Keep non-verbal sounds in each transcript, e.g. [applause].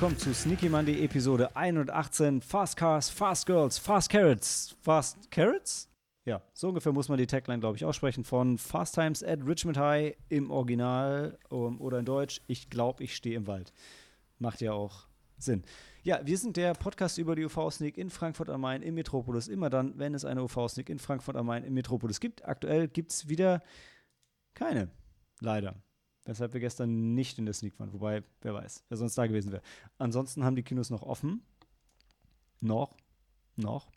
Willkommen zu Sneaky Monday Episode 118. Fast Cars, Fast Girls, Fast Carrots. Fast Carrots? Ja, so ungefähr muss man die Tagline, glaube ich, aussprechen von Fast Times at Richmond High im Original um, oder in Deutsch. Ich glaube, ich stehe im Wald. Macht ja auch Sinn. Ja, wir sind der Podcast über die UV-Sneak in Frankfurt am Main im Metropolis. Immer dann, wenn es eine UV-Sneak in Frankfurt am Main im Metropolis gibt. Aktuell gibt es wieder keine. Leider. Weshalb wir gestern nicht in der Sneak waren. Wobei, wer weiß, wer sonst da gewesen wäre. Ansonsten haben die Kinos noch offen. Noch. Noch.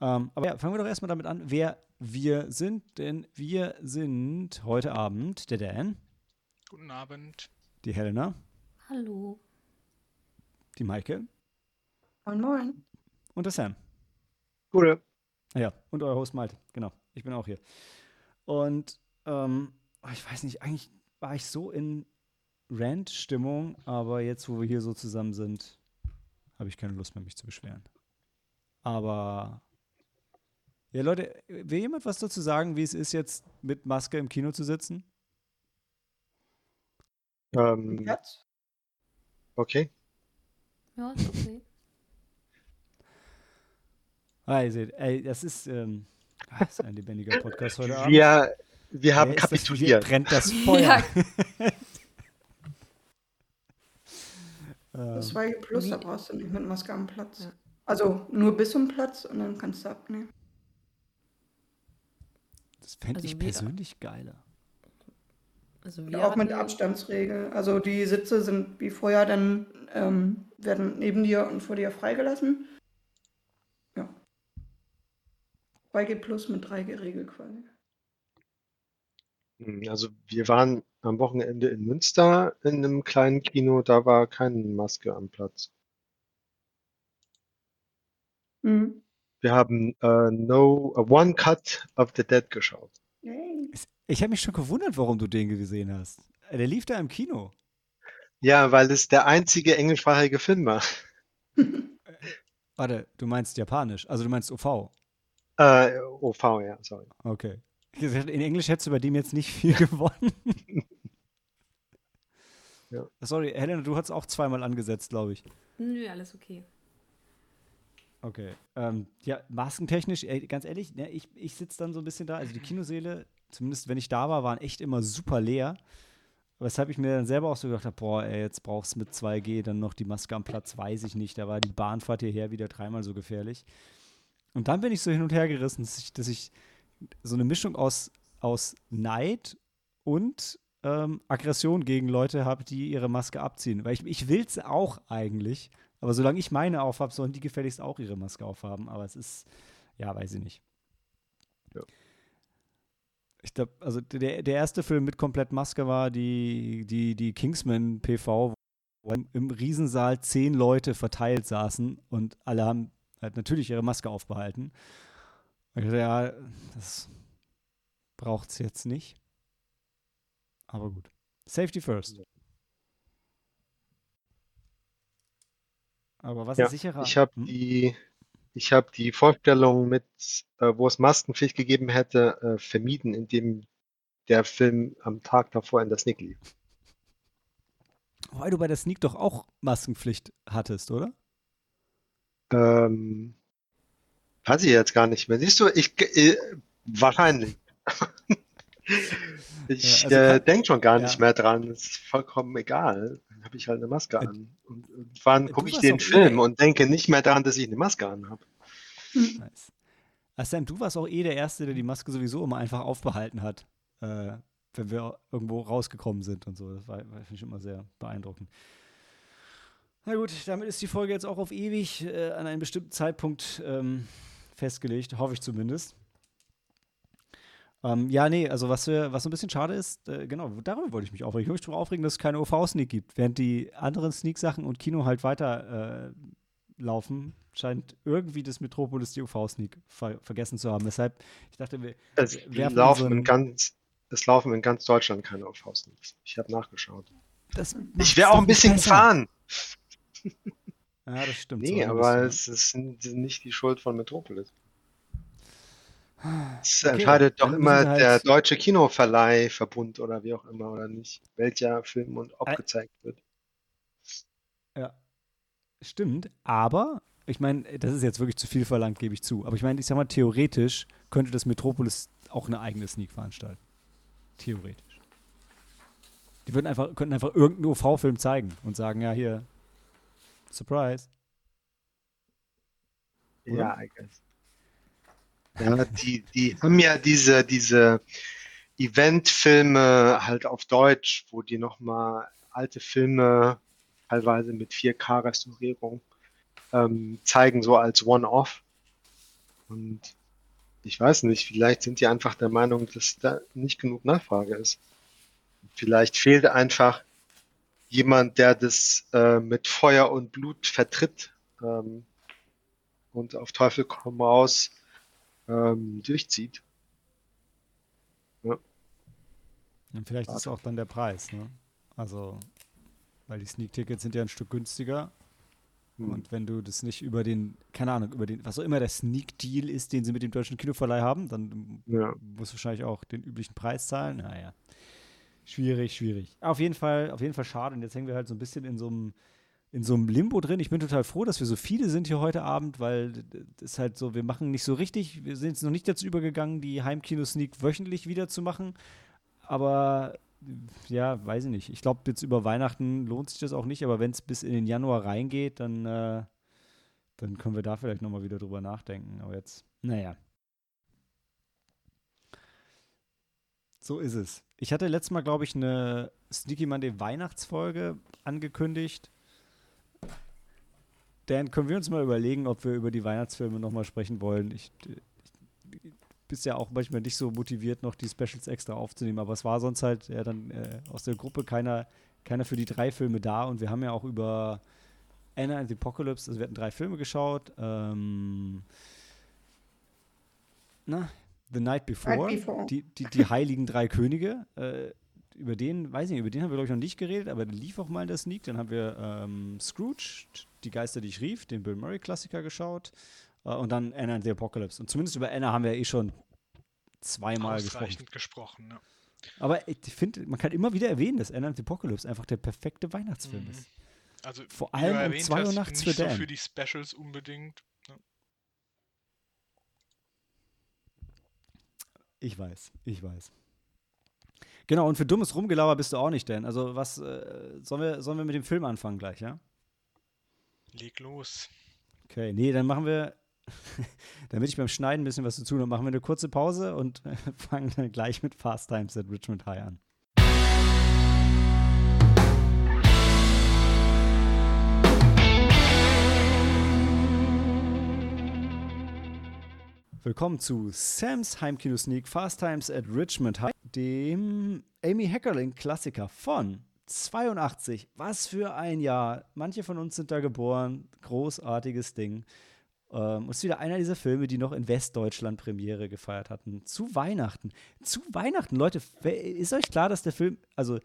Ähm, aber ja, fangen wir doch erstmal damit an, wer wir sind. Denn wir sind heute Abend der Dan. Guten Abend. Die Helena. Hallo. Die Maike. Moin, moin. Und der Sam. Gute. Ja, und euer Host Malte. Genau, ich bin auch hier. Und ähm, ich weiß nicht, eigentlich war ich so in Rant-Stimmung, aber jetzt, wo wir hier so zusammen sind, habe ich keine Lust mehr, mich zu beschweren. Aber ja, Leute, will jemand was dazu sagen, wie es ist, jetzt mit Maske im Kino zu sitzen? Ähm, Jetzt? okay. Ja, ist okay. Ah, ihr seht, ey, das ist, ähm, ah, das ist ein lebendiger Podcast heute Abend. Wir, wir haben ist das? Hier kapituliert. brennt das [laughs] Feuer. Ja. [laughs] Ähm, Das 2G Plus, da brauchst du nicht mit Maske am Platz. Also nur bis zum Platz und dann kannst du abnehmen. das fände Also ich wir- persönlich geiler. Also wir auch mit Abstandsregel. Also die Sitze sind wie vorher, dann ähm, werden neben dir und vor dir freigelassen. Ja. 2G Plus mit 3G-Regel quasi. Hm, Also wir waren am Wochenende in Münster in einem kleinen Kino, da war keine Maske am Platz. Mhm. Wir haben äh, No uh, One Cut of the Dead geschaut. Yay. Ich habe mich schon gewundert, warum du den gesehen hast. Äh, Der lief da im Kino. Ja, weil es der einzige englischsprachige Film war. [laughs] Warte, du meinst japanisch, also du meinst OV. Äh, OV, ja, sorry. Okay. In Englisch hättest du bei dem jetzt nicht viel [laughs] gewonnen. Ja. Sorry, Helena, du hast auch zweimal angesetzt, glaube ich. Nö, alles okay. Okay. Ähm, ja, maskentechnisch, ey, ganz ehrlich, ne, ich, ich sitze dann so ein bisschen da. Also die Kinoseele, zumindest wenn ich da war, waren echt immer super leer. Weshalb ich mir dann selber auch so gedacht habe, boah, ey, jetzt brauchst du mit 2G dann noch die Maske am Platz, weiß ich nicht. Da war die Bahnfahrt hierher wieder dreimal so gefährlich. Und dann bin ich so hin und her gerissen, dass ich, dass ich so eine Mischung aus, aus Neid und ähm, Aggression gegen Leute habe, die ihre Maske abziehen. Weil ich, ich will es auch eigentlich. Aber solange ich meine aufhabe, sollen die gefälligst auch ihre Maske aufhaben. Aber es ist, ja, weiß ich nicht. Ja. Ich glaube, also der, der erste Film mit komplett Maske war die, die, die Kingsman PV, wo im, im Riesensaal zehn Leute verteilt saßen und alle haben halt natürlich ihre Maske aufbehalten. Und ich dachte, ja, das braucht es jetzt nicht. Aber gut. Safety first. Aber was Ja, ist sicherer? Ich habe Hm? die, ich habe die Vorstellung mit, äh, wo es Maskenpflicht gegeben hätte, äh, vermieden, indem der Film am Tag davor in der Sneak lief. Wobei du bei der Sneak doch auch Maskenpflicht hattest, oder? Ähm, weiß ich jetzt gar nicht mehr. Siehst du, ich äh, wahrscheinlich. [laughs] Ich Ja, also äh, kann- denke schon gar ja. nicht mehr dran. Es ist vollkommen egal. Dann habe ich halt eine Maske Äh, an. Und du gucke ich den Film eh- und denke nicht mehr daran, dass ich eine Maske an habe. [laughs] Nice. Ah, Sam, du warst auch eh der Erste, der die Maske sowieso immer einfach aufbehalten hat, äh, wenn wir irgendwo rausgekommen sind und so. Das war, war finde ich immer sehr beeindruckend. Na gut, damit ist die Folge jetzt auch auf ewig äh, an einen bestimmten Zeitpunkt ähm, festgelegt, hoffe ich zumindest. Ähm, ja, nee, also was, wir, was so ein bisschen schade ist, äh, genau, darüber wollte ich mich aufregen. Ich wollte mich darüber aufregen, dass es keine OV-Sneak gibt. Während die anderen Sneak-Sachen und Kino halt weiter äh, laufen, scheint irgendwie das Metropolis die UV-Sneak ver vergessen zu haben. Weshalb, ich dachte, wir Es laufen unseren- in ganz, es laufen in ganz Deutschland keine Aufhausniks. Ich habe nachgeschaut. das Ich wäre auch ein bisschen besser. gefahren. Ja, das stimmt. Nee, so aber es ist nicht die Schuld von Metropolis. Es Okay, entscheidet doch immer halt- der Deutsche Kinoverleihverbund oder wie auch immer oder nicht, welcher Film und ob gezeigt wird. Ja, stimmt. Aber, ich meine, das ist jetzt wirklich zu viel verlangt, gebe ich zu. Aber ich meine, ich sag mal, theoretisch könnte das Metropolis auch eine eigene Sneak veranstalten. Theoretisch. Die würden einfach, könnten einfach irgendeinen OV-Film zeigen und sagen, ja, hier, Surprise. Oder? Ja, I guess. Ja, die, die haben ja diese, diese Eventfilme halt auf Deutsch, wo die nochmal alte Filme teilweise mit 4K-Restaurierung ähm, zeigen, so als One-Off. Und ich weiß nicht, vielleicht sind die einfach der Meinung, dass da nicht genug Nachfrage ist. Vielleicht fehlt einfach jemand, der das äh, mit Feuer und Blut vertritt ähm, und auf Teufel komm raus ähm, durchzieht. Ja. Und vielleicht Warte. ist auch dann der Preis, ne? Also, weil die Sneak-Tickets sind ja ein Stück günstiger. Hm. Und wenn du das nicht über den, keine Ahnung, über den, was auch immer der Sneak-Deal ist, den sie mit dem deutschen Kinoverleih haben, dann ja. musst du wahrscheinlich auch den üblichen Preis zahlen. Naja. Schwierig, schwierig. Auf jeden Fall, auf jeden Fall schade. Und jetzt hängen wir halt so ein bisschen in so einem in so einem Limbo drin. Ich bin total froh, dass wir so viele sind hier heute Abend, weil es halt so, wir machen nicht so richtig, wir sind jetzt noch nicht dazu übergegangen, die Heimkino-Sneak wöchentlich wieder zu machen. Aber ja, weiß ich nicht. Ich glaube, jetzt über Weihnachten lohnt sich das auch nicht, aber wenn es bis in den Januar reingeht, dann, äh, dann können wir da vielleicht nochmal wieder drüber nachdenken. Aber jetzt, naja. So ist es. Ich hatte letztes Mal, glaube ich, eine Sneaky Monday Weihnachtsfolge angekündigt. Dan, können wir uns mal überlegen, ob wir über die Weihnachtsfilme nochmal sprechen wollen? Ich, ich bist ja auch manchmal nicht so motiviert, noch die Specials extra aufzunehmen, aber es war sonst halt ja, dann äh, aus der Gruppe keiner, keiner für die drei Filme da und wir haben ja auch über Anna and the Apocalypse, also wir hatten drei Filme geschaut. Ähm, na, The Night Before, Night Before. Die, die, die Heiligen Drei Könige. Äh, über den, weiß ich nicht, über den haben wir, glaube ich, noch nicht geredet, aber der lief auch mal in der Sneak. Dann haben wir ähm, Scrooge, Die Geister, die ich rief, den Bill Murray-Klassiker geschaut. Äh, und dann Anna and the Apocalypse. Und zumindest über Anna haben wir eh schon zweimal gesprochen. gesprochen ja. Aber ich finde, man kann immer wieder erwähnen, dass Anna and the Apocalypse einfach der perfekte Weihnachtsfilm mhm. ist. Also, vor allem um 2 Uhr nachts für Dan. So für die Specials unbedingt. Ne? Ich weiß, ich weiß. Genau, und für dummes Rumgelauer bist du auch nicht, denn. Also, was äh, sollen, wir, sollen wir mit dem Film anfangen gleich, ja? Leg los. Okay, nee, dann machen wir, [laughs] damit ich beim Schneiden ein bisschen was zu tun habe, machen wir eine kurze Pause und [laughs] fangen dann gleich mit Fast Times at Richmond High an. Willkommen zu Sam's Heimkino Sneak Fast Times at Richmond High dem Amy Heckerling-Klassiker von 82. Was für ein Jahr. Manche von uns sind da geboren. Großartiges Ding. Ähm, ist wieder einer dieser Filme, die noch in Westdeutschland Premiere gefeiert hatten. Zu Weihnachten. Zu Weihnachten, Leute. Ist euch klar, dass der Film, also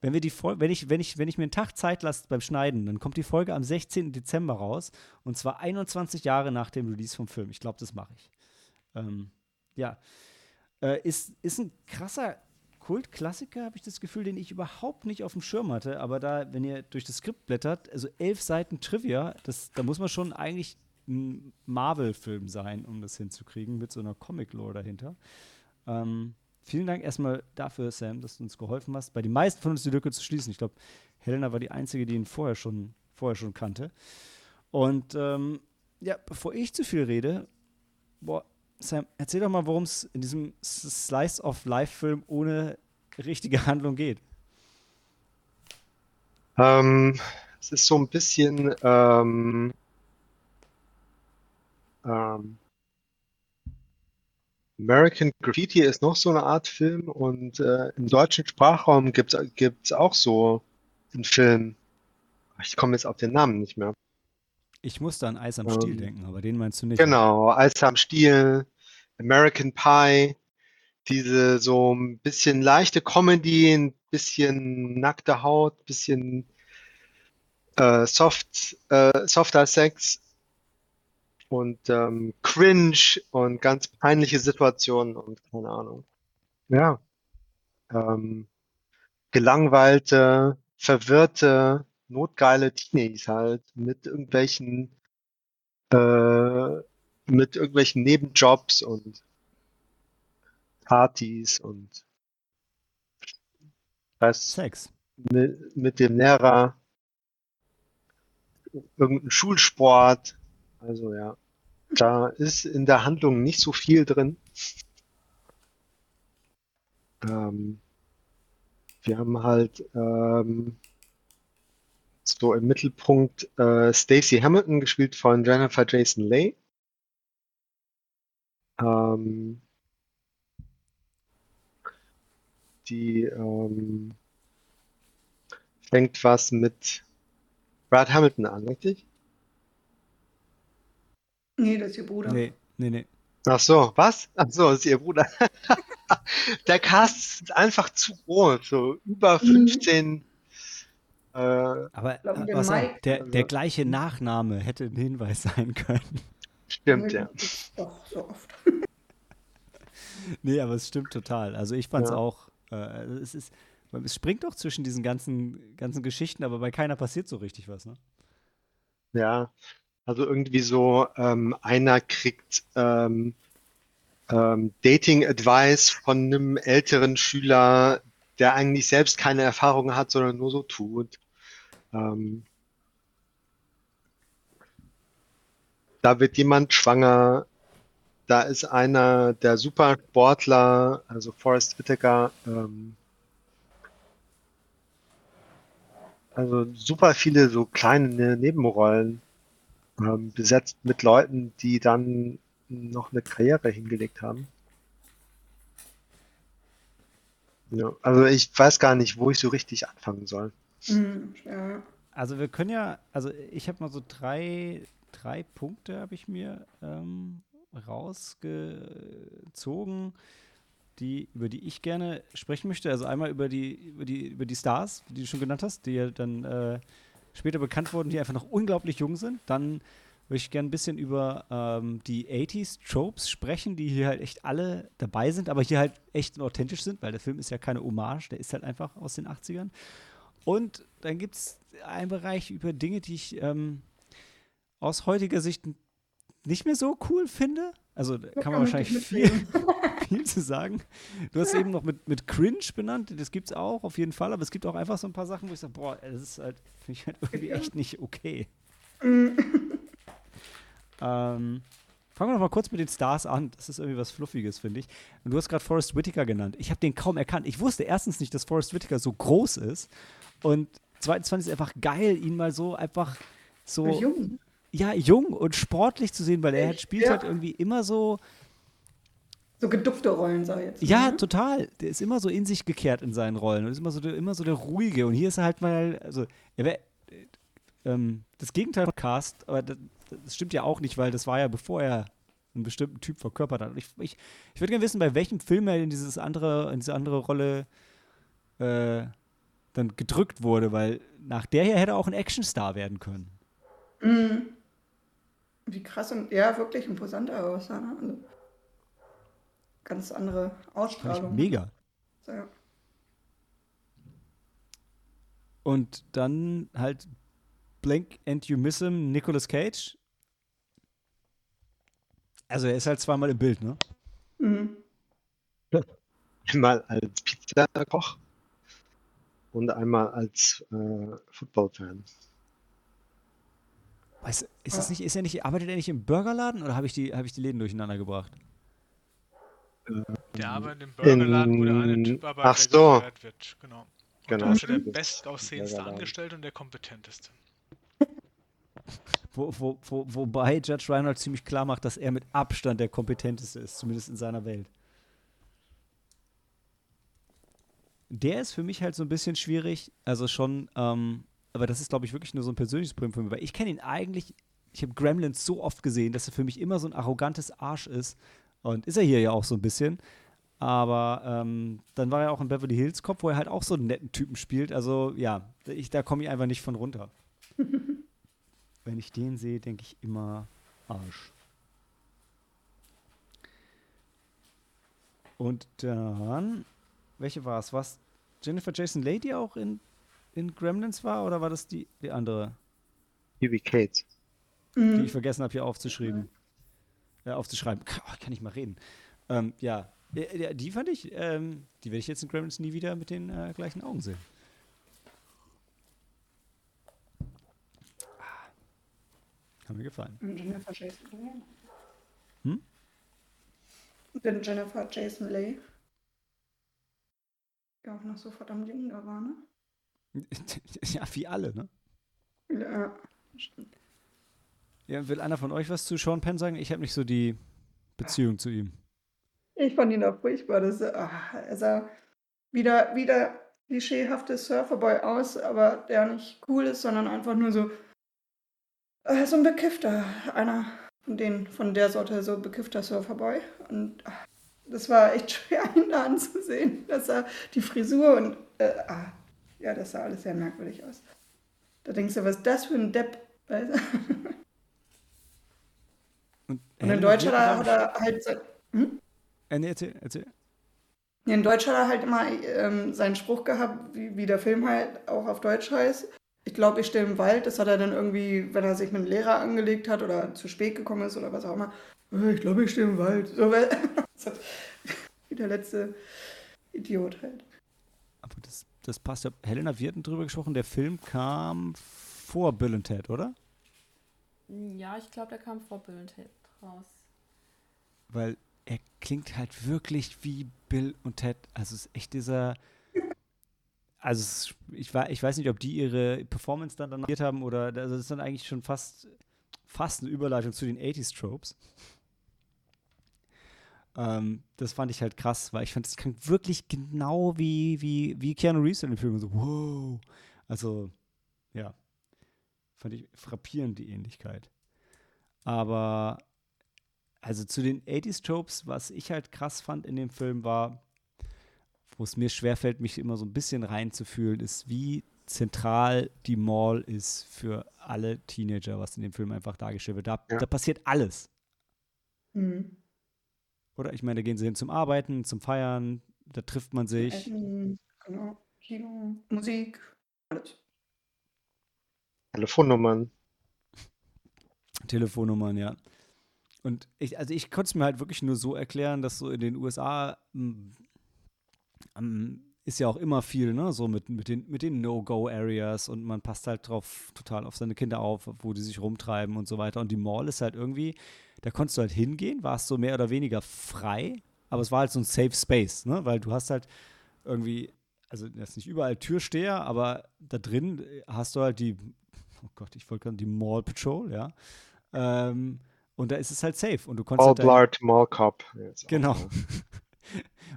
wenn wir die Folge, wenn ich, wenn ich, wenn ich mir einen Tag Zeit lasse beim Schneiden, dann kommt die Folge am 16. Dezember raus. Und zwar 21 Jahre nach dem Release vom Film. Ich glaube, das mache ich. Ähm, ja. Äh, ist, ist ein krasser Kultklassiker, habe ich das Gefühl, den ich überhaupt nicht auf dem Schirm hatte. Aber da, wenn ihr durch das Skript blättert, also elf Seiten Trivia, das, da muss man schon eigentlich ein Marvel-Film sein, um das hinzukriegen, mit so einer Comic-Lore dahinter. Ähm, vielen Dank erstmal dafür, Sam, dass du uns geholfen hast, bei den meisten von uns die Lücke zu schließen. Ich glaube, Helena war die Einzige, die ihn vorher schon, vorher schon kannte. Und ähm, ja, bevor ich zu viel rede, boah, Sam, erzähl doch mal, worum es in diesem Slice of Life-Film ohne richtige Handlung geht. Ähm, es ist so ein bisschen ähm, ähm, American Graffiti ist noch so eine Art Film und äh, im deutschen Sprachraum gibt es auch so einen Film. Ich komme jetzt auf den Namen nicht mehr. Ich musste an Eis am Stiel ähm, denken, aber den meinst du nicht. Genau, Eis am Stiel, American Pie, diese so ein bisschen leichte Comedy, ein bisschen nackte Haut, ein bisschen äh, soft, äh, softer Sex und ähm, Cringe und ganz peinliche Situationen und keine Ahnung. Ja. Ähm, gelangweilte, verwirrte notgeile Teenies halt mit irgendwelchen äh, mit irgendwelchen Nebenjobs und Partys und was Sex. mit, mit dem Lehrer, irgendein Schulsport. Also ja, da ist in der Handlung nicht so viel drin. Ähm, wir haben halt ähm, so im Mittelpunkt äh, Stacey Hamilton, gespielt von Jennifer Jason Leigh. Ähm, die ähm, fängt was mit Brad Hamilton an, richtig? Nee, das ist ihr Bruder. Nee, nee, nee. Ach so, was? Ach so, ist ihr Bruder. [laughs] Der Cast ist einfach zu groß, so über Mhm. 15. Äh, Aber äh, der was Mike- der, der Also- gleiche Nachname hätte ein Hinweis sein können. stimmt, ja. Doch, so oft. [laughs] Nee, aber es stimmt total. Also ich fand es Ja. auch, äh, es ist, es springt doch zwischen diesen ganzen, ganzen Geschichten, aber bei keiner passiert so richtig was, ne? Ja, also irgendwie so, ähm, einer kriegt ähm, ähm, Dating-Advice von einem älteren Schüler, der eigentlich selbst keine Erfahrung hat, sondern nur so tut. Ähm, da wird jemand schwanger, da ist einer der Supersportler, also Forrest Whitaker, ähm, also super viele so kleine Nebenrollen ähm, besetzt mit Leuten, die dann noch eine Karriere hingelegt haben. Ja, also ich weiß gar nicht, wo ich so richtig anfangen soll. Mhm, ja. Also wir können ja, also ich habe mal so drei, drei Punkte habe ich mir ähm, rausgezogen, die, über die ich gerne sprechen möchte. Also einmal über die, über die, über die Stars, die du schon genannt hast, die ja dann äh, später bekannt wurden, die einfach noch unglaublich jung sind. Dann würde ich gerne ein bisschen über ähm, die 80s Tropes sprechen, die hier halt echt alle dabei sind, aber hier halt echt authentisch sind, weil der Film ist ja keine Hommage, der ist halt einfach aus den 80ern. Und dann gibt es einen Bereich über Dinge, die ich ähm, aus heutiger Sicht nicht mehr so cool finde. Also da kann man wahrscheinlich ich viel, [laughs] viel zu sagen. Du hast eben noch mit, mit Cringe benannt, das gibt es auch auf jeden Fall, aber es gibt auch einfach so ein paar Sachen, wo ich sage, boah, das ist halt, finde ich halt irgendwie echt nicht okay. Mhm. [laughs] Ähm, fangen wir noch mal kurz mit den Stars an. Das ist irgendwie was Fluffiges, finde ich. Und du hast gerade Forrest Whitaker genannt. Ich habe den kaum erkannt. Ich wusste erstens nicht, dass Forrest Whitaker so groß ist. Und zweitens fand ich es einfach geil, ihn mal so einfach so Jung. ja, jung und sportlich zu sehen, weil er halt spielt Ja. halt irgendwie immer so, So geduckte Rollen, sag ich jetzt. ja, ne? total. Der ist immer so in sich gekehrt in seinen Rollen und ist immer so der, immer so der ruhige. Und hier ist er halt mal, also, er wär, äh, ähm, das Gegenteil von Cast, aber das, das stimmt ja auch nicht, weil das war ja bevor er einen bestimmten Typ verkörpert hat. Und ich, ich, ich würde gerne wissen, bei welchem Film er in dieses andere, in diese andere Rolle äh, dann gedrückt wurde, weil nach der hier hätte er auch ein Actionstar werden können. Mhm. Wie krass und ja, wirklich imposanter aussah. Ne? Also, ganz andere Fand ich Ausstrahlung. mega. So, ja. Und dann halt Blank and You Miss Him, Nicolas Cage. Also er ist halt zweimal im Bild, ne? Mhm. [laughs] Einmal als Pizzakoch und einmal als äh, Footballfan. Weiß, ist das nicht, ist er nicht, arbeitet er nicht im Burgerladen oder habe ich die, habe ich die Läden durcheinander gebracht? Der arbeitet im Burgerladen, wo der eine In- Typ arbeitet, ach der so. wird. Genau. Und Genau, da ist er der bestaussehendste. Angestellte und der kompetenteste. Wo, wo, wo, wobei Judge Reinhold ziemlich klar macht, dass er mit Abstand der kompetenteste ist, zumindest in seiner Welt. Der ist für mich halt so ein bisschen schwierig, also schon, ähm, aber das ist, glaube ich, wirklich nur so ein persönliches Problem von mir, weil ich kenne ihn eigentlich, ich habe Gremlins so oft gesehen, dass er für mich immer so ein arrogantes Arsch ist und ist er hier ja auch so ein bisschen. Aber ähm, dann war er auch in Beverly Hills Cop, wo er halt auch so einen netten Typen spielt. Also ja, ich, da komme ich einfach nicht von runter. [laughs] Wenn ich den sehe, denke ich immer Arsch. Und dann, welche war es? Was Jennifer Jason Leigh, die auch in in Gremlins war oder war das die, die andere, Phoebe Cates. die Mhm. ich vergessen habe hier aufzuschreiben? Ja, aufzuschreiben. Oh, kann ich mal reden. Ähm, ja. Ja, ja, die fand ich, ähm, die werde ich jetzt in Gremlins nie wieder mit den äh, gleichen Augen sehen. Ah. Hat mir gefallen. Und Jennifer Jason Leigh. Hm? Den Jennifer Jason Leigh. Die auch noch so verdammt jung da war, ne? [laughs] ja, wie alle, ne? Ja, stimmt. Ja, will einer von euch was zu Sean Penn sagen? Ich habe nicht so die Beziehung zu ihm. Ich fand ihn auch furchtbar. Das, ah, er sah wieder, wieder klischeehafte Surferboy aus, aber der nicht cool ist, sondern einfach nur so, äh, so ein bekiffter, einer von denen, von der Sorte, so bekiffter Surferboy. Und ah, das war echt [laughs] schwer, ihn da anzusehen. Das sah die Frisur und, äh, ah, ja, das sah alles sehr merkwürdig aus. Da denkst du, was ist das für ein Depp? Weißt du? [laughs] Und, Und in Deutsch hat er, hat er halt. Hm? Äh, nee, erzähl, erzähl. In Deutsch hat er halt immer ähm, seinen Spruch gehabt, wie, wie der Film halt auch auf Deutsch heißt. Ich glaube, ich stehe im Wald. Das hat er dann irgendwie, wenn er sich mit einem Lehrer angelegt hat oder zu spät gekommen ist oder was auch immer. "Äh, Ich glaube, ich stehe im Wald. So, weil, [laughs] wie der letzte Idiot halt. Aber das, das passt ja. Helena, wir hatten drüber gesprochen, der Film kam vor Bill und Ted, oder? Ja, ich glaube, der kam vor Bill und Ted raus. Weil er klingt halt wirklich wie Bill und Ted. Also es ist echt dieser. Also es, ich, wei- ich weiß nicht, ob die ihre Performance dann danach haben oder also das ist dann eigentlich schon fast, fast eine Überleitung zu den 80s-Tropes. Ähm, das fand ich halt krass, weil ich fand, es klingt wirklich genau wie, wie, wie Keanu Reeves in dem Film. So, wow. Also, ja. Fand ich frappierend die Ähnlichkeit. Aber also zu den 80s Tropes, was ich halt krass fand in dem Film war, wo es mir schwerfällt, mich immer so ein bisschen reinzufühlen, ist, wie zentral die Mall ist für alle Teenager, was in dem Film einfach dargestellt wird. Da, Ja. da passiert alles. Hm. Oder? Ich meine, da gehen sie hin zum Arbeiten, zum Feiern, da trifft man sich. Essen, genau. Kino, Musik, alles. Telefonnummern. [laughs] Telefonnummern, ja. Und ich, also ich konnte es mir halt wirklich nur so erklären, dass so in den USA m, m, ist ja auch immer viel, ne, so mit, mit den, mit den No-Go-Areas und man passt halt drauf total auf seine Kinder auf, wo die sich rumtreiben und so weiter. Und die Mall ist halt irgendwie, da konntest du halt hingehen, warst so mehr oder weniger frei, aber es war halt so ein Safe Space, ne, weil du hast halt irgendwie, also ist nicht überall Türsteher, aber da drin hast du halt die, oh Gott, ich wollte gerade die Mall Patrol, ja. Ähm, und da ist es halt safe und du konntest All halt Blart Mall Cop. Genau. [laughs]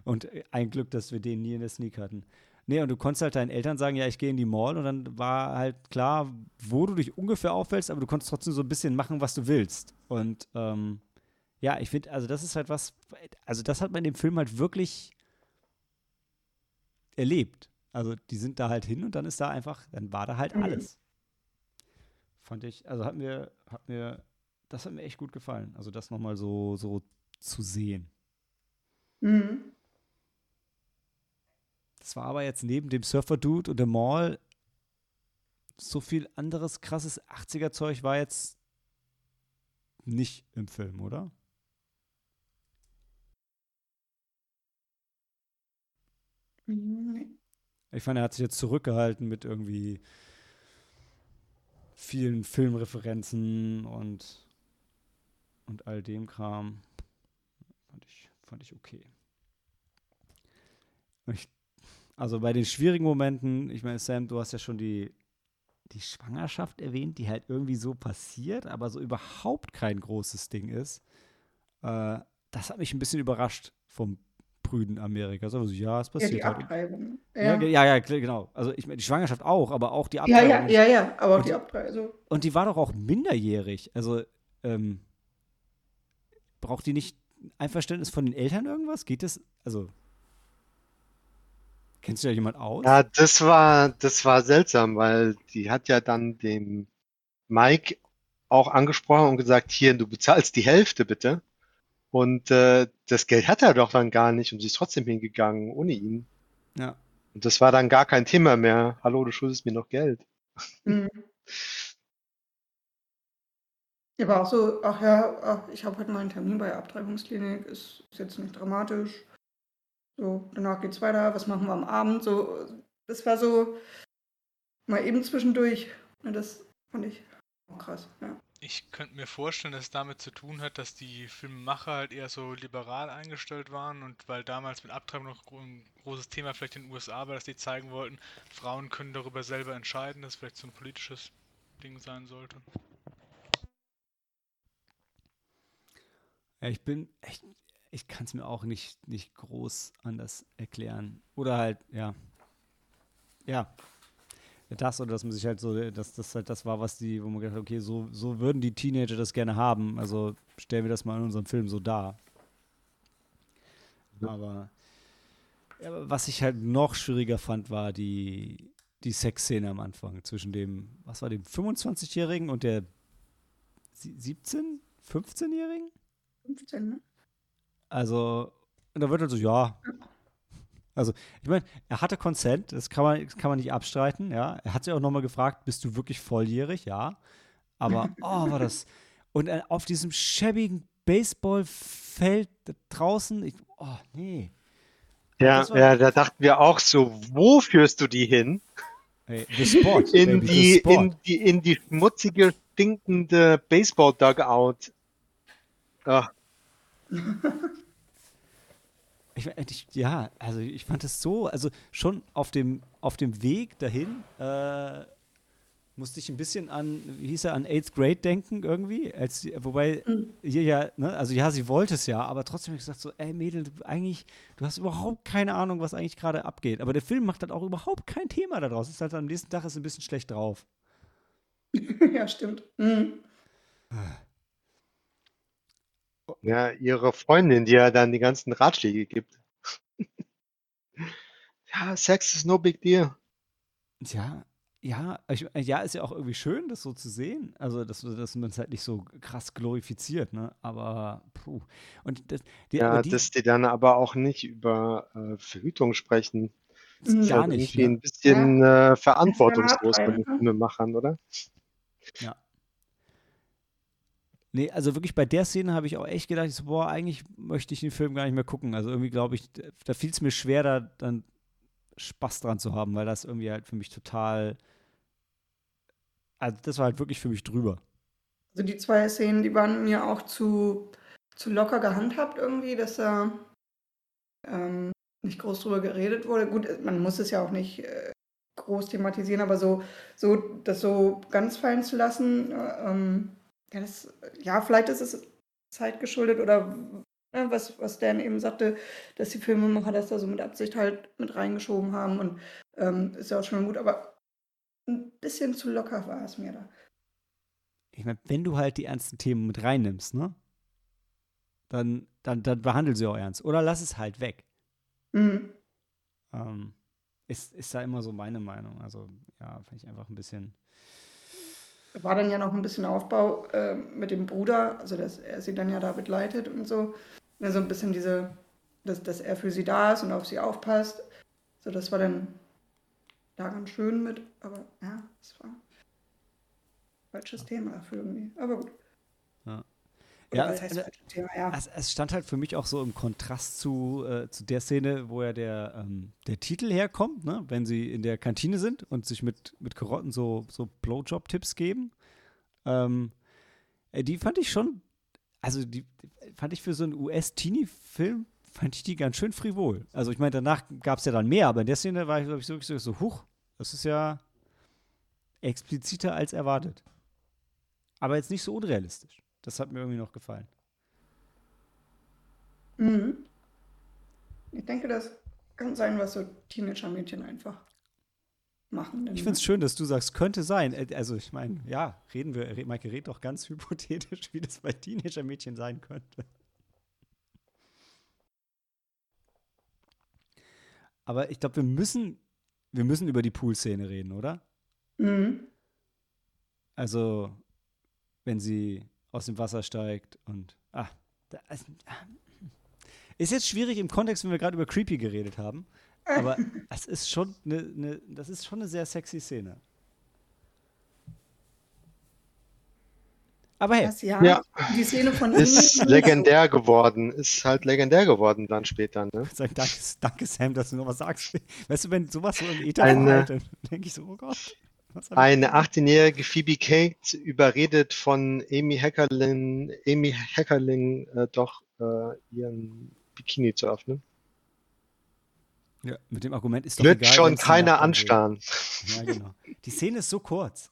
und äh, ein Glück, dass wir den nie in der Sneak hatten. Nee, und du konntest halt deinen Eltern sagen, ja, ich gehe in die Mall und dann war halt klar, wo du dich ungefähr aufhältst, aber du konntest trotzdem so ein bisschen machen, was du willst. Und ähm, ja, ich finde, also das ist halt was, also das hat man in dem Film halt wirklich erlebt. Also die sind da halt hin und dann ist da einfach, dann war da halt Mhm. alles. Fand ich, also hat mir, hat mir, das hat mir echt gut gefallen. Also das nochmal so, so zu sehen. Mhm. Das war aber jetzt neben dem Surfer-Dude und der Mall so viel anderes krasses 80er-Zeug war jetzt nicht im Film, oder? Nee. Ich fand, er hat sich jetzt zurückgehalten mit irgendwie vielen Filmreferenzen und, und all dem Kram. Fand ich, okay. Ich, also bei den schwierigen Momenten, ich meine, Sam, du hast ja schon die, die Schwangerschaft erwähnt, die halt irgendwie so passiert, aber so überhaupt kein großes Ding ist. Äh, das hat mich ein bisschen überrascht vom prüden Amerika. So, ja, es Ja, passiert die halt. Abtreibung. Ja, Ja, ja, ja, genau. Also ich meine, die Schwangerschaft auch, aber auch die ja, Abtreibung. ja, ja, ja, aber auch Und die die- Abtreibung. Also, Und die war doch auch minderjährig. Also, ähm, braucht die nicht Einverständnis von den Eltern irgendwas? Geht das? Also, kennst du da jemand aus? Ja, das war, das war seltsam, weil die hat ja dann dem Mike auch angesprochen und gesagt, hier, du bezahlst die Hälfte bitte. Und äh, das Geld hat er doch dann gar nicht und sie ist trotzdem hingegangen ohne ihn. Ja. Und das war dann gar kein Thema mehr. Hallo, du schuldest mir noch Geld. Mhm. [laughs] Ja, aber auch so, ach ja, ach, ich habe heute mal einen Termin bei der Abtreibungsklinik, ist, ist jetzt nicht dramatisch. So, danach geht's weiter, was machen wir am Abend? So, das war so mal eben zwischendurch. Ja, das fand ich auch krass, ja. Ich könnte mir vorstellen, dass es damit zu tun hat, dass die Filmemacher halt eher so liberal eingestellt waren und weil damals mit Abtreibung noch ein großes Thema vielleicht in den USA war, dass die zeigen wollten, Frauen können darüber selber entscheiden, dass vielleicht so ein politisches Ding sein sollte. Ja, ich bin echt, ich kann es mir auch nicht, nicht groß anders erklären. Oder halt, ja. Ja. Das oder dass man sich halt so, dass das halt das war, was die, wo man gedacht hat, okay, so, so würden die Teenager das gerne haben. Also stellen wir das mal in unserem Film so dar. Aber, ja, was ich halt noch schwieriger fand, war die, die Sexszene am Anfang zwischen dem, was war dem 25-Jährigen und der sie- 17, 15-Jährigen? 15, ne? Also, und da wird halt so, ja. Also, ich meine, er hatte Consent, das kann man, das kann man nicht abstreiten, ja. Er hat sich auch nochmal gefragt, bist du wirklich volljährig? Ja. Aber, [laughs] oh, war das. Und äh, auf diesem schäbigen Baseballfeld da draußen, ich, oh, nee. Ja, ja, da dachten wir auch so, wo führst du die hin? Ey, the Spot, In baby, die, in die, in die schmutzige, stinkende Baseball-Dugout. Ach, [laughs] Ich, ich, ja, also ich fand es so, also schon auf dem, auf dem Weg dahin äh, musste ich ein bisschen an, wie hieß er, an Eighth Grade denken irgendwie, als, sie- wobei Mhm. hier ja, ne, also ja, sie wollte es ja, aber trotzdem habe ich gesagt so, ey Mädel, du, eigentlich, du hast überhaupt keine Ahnung, was eigentlich gerade abgeht. Aber der Film macht halt auch überhaupt kein Thema daraus. Ist halt am nächsten Tag ist ein bisschen schlecht drauf. [laughs] ja, stimmt. Mhm. Ja, ihre Freundin, die ja dann die ganzen Ratschläge gibt. [laughs] Ja, Sex is no big deal. Ja, ja, ich, ja, ist ja auch irgendwie schön, das so zu sehen. Also, dass, dass man es halt nicht so krass glorifiziert, ne? Aber, puh. Und das, die, Ja, aber die, dass die dann aber auch nicht über äh, Verhütung sprechen. Das ist gar halt nicht, irgendwie ne? ein bisschen äh, verantwortungslos Ja, von den ne? Filmemachern, oder? Ja. Nee, also wirklich bei der Szene habe ich auch echt gedacht, so, boah, eigentlich möchte ich den Film gar nicht mehr gucken. Also irgendwie glaube ich, da fiel es mir schwer, da dann Spaß dran zu haben, weil das irgendwie halt für mich total, also das war halt wirklich für mich drüber. Also die zwei Szenen, die waren mir auch zu, zu locker gehandhabt irgendwie, dass da ähm, nicht groß drüber geredet wurde. Gut, man muss es ja auch nicht äh, groß thematisieren, aber so, so das so ganz fallen zu lassen, äh, ähm, ja, das, ja, vielleicht ist es Zeit geschuldet oder äh, was, was Dan eben sagte, dass die Filmemacher das da so mit Absicht halt mit reingeschoben haben und ähm, ist ja auch schon mal gut, aber ein bisschen zu locker war es mir da. Ich meine, wenn du halt die ernsten Themen mit reinnimmst, ne? Dann, dann, dann behandel sie auch ernst. Oder lass es halt weg. Mhm. Ähm, ist, ist da immer so meine Meinung. Also, ja, fand ich einfach ein bisschen. War dann ja noch ein bisschen Aufbau äh, mit dem Bruder, also dass er sie dann ja da begleitet und so. Ja, so ein bisschen diese, dass, dass er für sie da ist und auf sie aufpasst. So, das war dann da ganz schön mit, aber ja, es war falsches Thema dafür irgendwie. Aber gut. Ja. Oder Ja, was heißt äh? Ja. Es, es stand halt für mich auch so im Kontrast zu, äh, zu der Szene, wo ja der, ähm, der Titel herkommt, ne? wenn sie in der Kantine sind und sich mit, mit Karotten so, so Blowjob-Tipps geben. Ähm, äh, die fand ich schon, also die, die fand ich für so einen US-Teenie-Film, fand ich die ganz schön frivol. Also ich meine, danach gab es ja dann mehr, aber in der Szene war ich, glaube ich, so, so, so, huch, das ist ja expliziter als erwartet. Aber jetzt nicht so unrealistisch. Das hat mir irgendwie noch gefallen. Mhm. Ich denke, das kann sein, was so Teenager-Mädchen einfach machen. Ich finde es schön, dass du sagst, könnte sein. Äh, Also ich meine, ja, reden wir, Maike redet doch ganz [laughs] hypothetisch, wie das bei Teenager-Mädchen sein könnte. Aber ich glaube, wir müssen, wir müssen über die Pool-Szene reden, oder? Mhm. Also, wenn sie aus dem Wasser steigt und. Ah, da, also, ah, ist jetzt schwierig im Kontext, wenn wir gerade über Creepy geredet haben. Aber [laughs] es ist schon eine, eine, das ist schon eine sehr sexy Szene. Aber hey, Was, ja, Ja. die Szene von Ist legendär geworden. Ist halt legendär geworden dann später, ne? sag, danke, danke Sam, dass du noch was sagst. Weißt du, wenn sowas so im Ether verhallt, dann denke ich so, oh Gott. Eine gemacht? 18-jährige Phoebe Cates überredet von Amy Heckerling, Amy Heckerling äh, doch äh, ihren Bikini zu öffnen. Ja, mit dem Argument ist doch Wird egal, schon keiner anstarren. Ja, genau. Die Szene ist so kurz.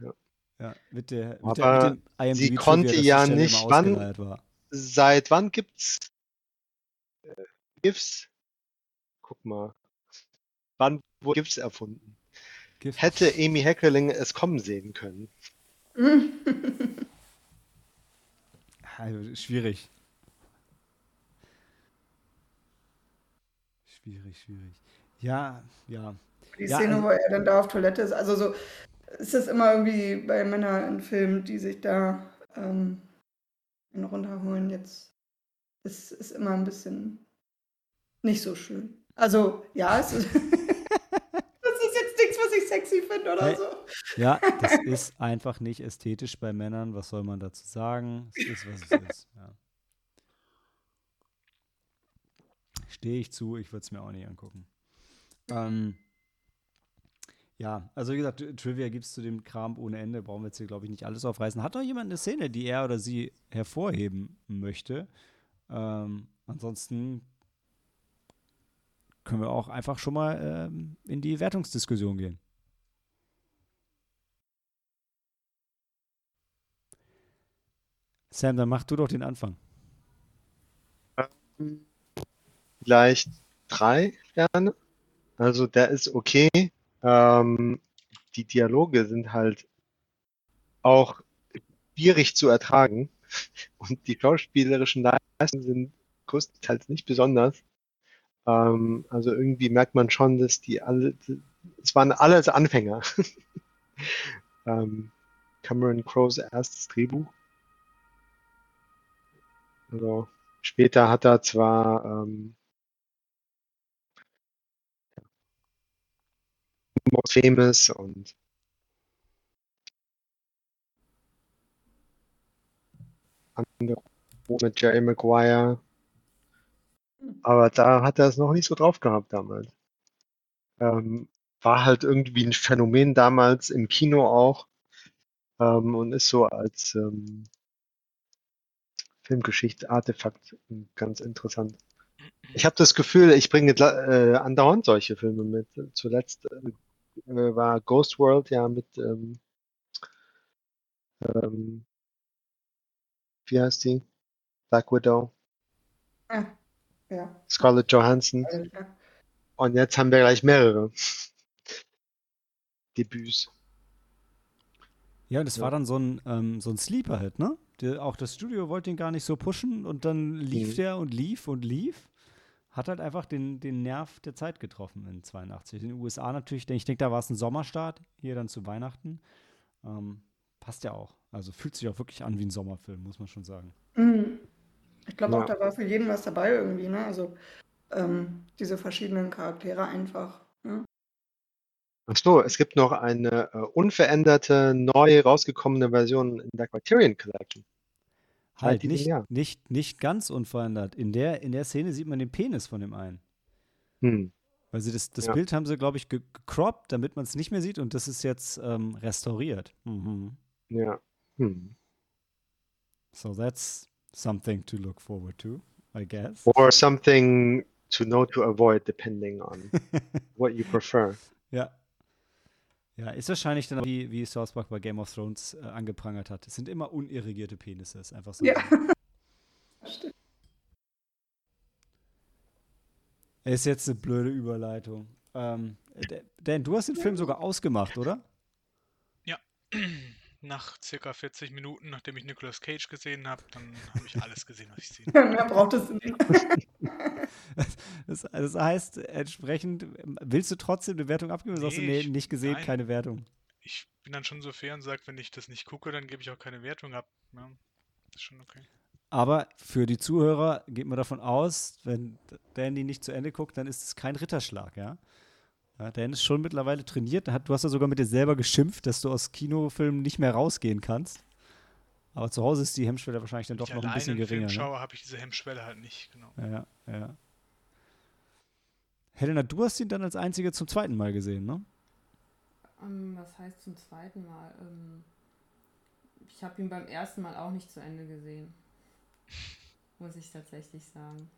Ja. Ja, mit, der, mit, Aber der, mit sie konnte ja nicht- wann-. Seit wann gibt's äh, GIFs? Guck mal. Wann wurde GIFs erfunden? Gift. Hätte Amy Heckerling es kommen sehen können? [laughs] Also, schwierig. Schwierig, schwierig. Ja, ja. Die Ja, Szene, also- wo er dann da auf Toilette ist. Also so ist es immer irgendwie bei Männern in Filmen, die sich da ähm, einen runterholen. Jetzt ist ist immer ein bisschen nicht so schön. Also ja, es ist, das [laughs] finde oder Hey. so. Ja, das [laughs] ist einfach nicht ästhetisch bei Männern. Was soll man dazu sagen? Es ist, was es ist. Ja. Stehe ich zu, ich würde es mir auch nicht angucken. Ähm, ja, also wie gesagt, Trivia gibt es zu dem Kram ohne Ende. Brauchen wir jetzt hier, glaube ich, nicht alles aufreißen. Hat noch jemand eine Szene, die er oder sie hervorheben möchte? Ähm, ansonsten können wir auch einfach schon mal ähm, in die Wertungsdiskussion gehen. Sam, dann mach du doch den Anfang. Vielleicht drei Sterne. Also der ist okay. Ähm, die Dialoge sind halt auch schwierig zu ertragen. Und die schauspielerischen Leistungen sind größtenteils nicht besonders. Ähm, also irgendwie merkt man schon, dass die alle, es waren alles Anfänger. [laughs] ähm, Cameron Crowes erstes Drehbuch. Also später hat er zwar ähm, Famous und andere mit Jerry Maguire. Aber da hat er es noch nicht so drauf gehabt damals. Ähm, war halt irgendwie ein Phänomen damals im Kino auch ähm, und ist so als ähm, Filmgeschichte, Artefakt ganz interessant. Ich habe das Gefühl, ich bringe äh, andauernd solche Filme mit. Zuletzt äh, war Ghost World ja mit ähm, ähm, wie heißt die? Black Widow, Ah, ja. Scarlett Johansson. Ja. Und jetzt haben wir gleich mehrere Debüts. Ja, und es Ja. war dann so ein, ähm, so ein Sleeper-Hit, ne? Der, auch das Studio wollte ihn gar nicht so pushen und dann lief Mhm. der und lief und lief. Hat halt einfach den, den Nerv der Zeit getroffen in 82. In den USA natürlich, denn ich denke, da war es ein Sommerstart, hier dann zu Weihnachten. Ähm, passt ja auch. Also fühlt sich auch wirklich an wie ein Sommerfilm, muss man schon sagen. Mhm. Ich glaube Ja. auch, da war für jeden was dabei irgendwie, ne? Also ähm, diese verschiedenen Charaktere einfach. Ach so, es gibt noch eine äh, unveränderte, neu rausgekommene Version in der Criterion Collection. Seit Halt diesem nicht, Jahr. nicht, nicht ganz unverändert. In der, in der Szene sieht man den Penis von dem einen. Hm. Weil sie das, das Ja. Bild haben sie, glaube ich, ge- gecroppt, damit man es nicht mehr sieht und das ist jetzt ähm, restauriert. Mhm. Ja. Hm. So that's something to look forward to, I guess. Or something to know to avoid, depending on [laughs] what you prefer. Ja. Ja, ist wahrscheinlich dann, wie, wie South Park bei Game of Thrones äh, angeprangert hat. Es sind immer unirrigierte Penisse. Ist einfach so. Ja. [laughs] Stimmt. Ist jetzt eine blöde Überleitung. Ähm, Dan, du hast den Film sogar ausgemacht, oder? [clears throat] Nach circa 40 Minuten, nachdem ich Nicolas Cage gesehen habe, dann habe ich alles gesehen, was ich sehen [laughs] Mehr braucht es nicht. [laughs] [laughs] Das, das heißt, entsprechend, ähm, willst du trotzdem eine Wertung abgeben? oder sagst du, Nee, nee, ich- nicht gesehen, nein. keine Wertung. Ich bin dann schon so fair und sage, wenn ich das nicht gucke, dann gebe ich auch keine Wertung ab. Ja, ist schon okay. Aber für die Zuhörer geht man davon aus, wenn Danny nicht zu Ende guckt, dann ist es kein Ritterschlag, ja. ja Dan ist schon mittlerweile trainiert. Du hast ja sogar mit dir selber geschimpft, dass du aus Kinofilmen nicht mehr rausgehen kannst. Aber zu Hause ist die Hemmschwelle wahrscheinlich dann doch noch ein bisschen geringer. Wenn ich schaue, ne? habe ich diese Hemmschwelle halt nicht, genau. Ja, ja. Helena, du hast ihn dann als Einzige zum zweiten Mal gesehen, ne? Um, ähm, was heißt zum zweiten Mal? Um, ähm, ich habe ihn beim ersten Mal auch nicht zu Ende gesehen. Muss ich tatsächlich sagen.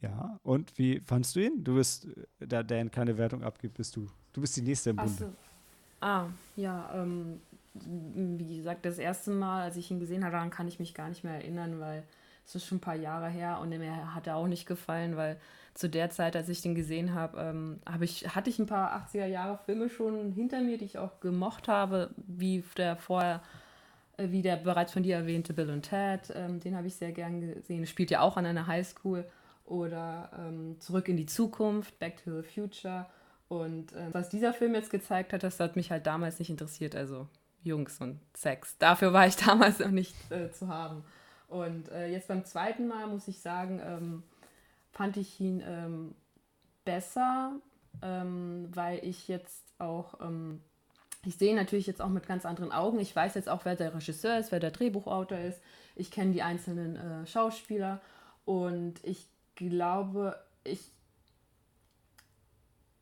Ja, und wie fandst du ihn? Du bist, da Dan keine Wertung abgibt, bist du. Du bist die nächste im Bunde. So. Ah, ja, ähm, wie gesagt, das erste Mal, als ich ihn gesehen habe, daran kann ich mich gar nicht mehr erinnern, weil es ist schon ein paar Jahre her und mir hat er auch nicht gefallen, weil zu der Zeit, als ich den gesehen habe, ähm, hab ich, hatte ich ein paar 80er Jahre Filme schon hinter mir, die ich auch gemocht habe, wie der vorher, äh, wie der bereits von dir erwähnte Bill und Ted, ähm, den habe ich sehr gern gesehen. Spielt ja auch an einer Highschool oder ähm, Zurück in die Zukunft, Back to the Future. Und äh, was dieser Film jetzt gezeigt hat, das hat mich halt damals nicht interessiert. Also Jungs und Sex. Dafür war ich [laughs] damals noch nicht äh, zu haben. Und äh, jetzt beim zweiten Mal muss ich sagen, ähm, fand ich ihn ähm, besser, ähm, weil ich jetzt auch, ähm, ich sehe natürlich jetzt auch mit ganz anderen Augen. Ich weiß jetzt auch, wer der Regisseur ist, wer der Drehbuchautor ist. Ich kenne die einzelnen äh, Schauspieler und ich glaube, ich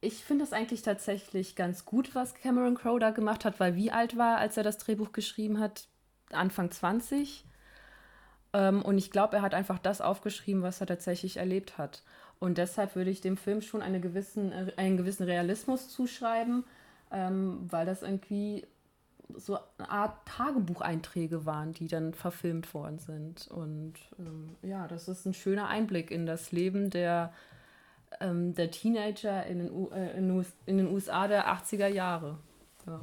ich finde es eigentlich tatsächlich ganz gut, was Cameron Crowe da gemacht hat, weil wie alt war, als er das Drehbuch geschrieben hat? Anfang 20. Ähm, und ich glaube, er hat einfach das aufgeschrieben, was er tatsächlich erlebt hat. Und deshalb würde ich dem Film schon eine gewissen, äh, einen gewissen Realismus zuschreiben, ähm, weil das irgendwie so eine Art Tagebucheinträge waren, die dann verfilmt worden sind. Und ähm, ja, das ist ein schöner Einblick in das Leben der ähm, der Teenager in den, U äh, in, den USA der 80er Jahre. Ja.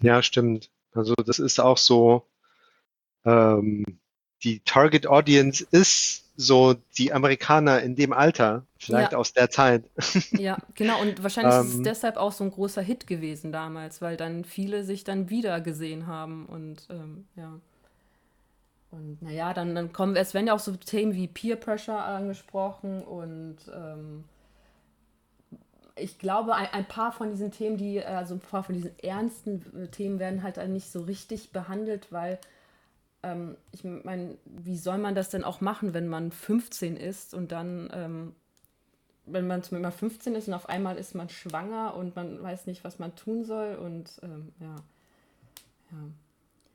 ja, stimmt. Also das ist auch so, ähm, die Target Audience ist so die Amerikaner in dem Alter, vielleicht ja. aus der Zeit. [laughs] Ja, genau. Und wahrscheinlich ist es ähm. deshalb auch so ein großer Hit gewesen damals, weil dann viele sich dann wieder gesehen haben und ähm, ja. Und naja, dann, dann kommen, es werden ja auch so Themen wie Peer Pressure angesprochen und ähm, ich glaube, ein, ein, paar von diesen Themen, die, also ein paar von diesen ernsten äh, Themen werden halt nicht so richtig behandelt, weil ähm, ich meine, wie soll man das denn auch machen, wenn man 15 ist und dann, ähm, wenn man zum Beispiel 15 ist und auf einmal ist man schwanger und man weiß nicht, was man tun soll und ähm, ja. Ja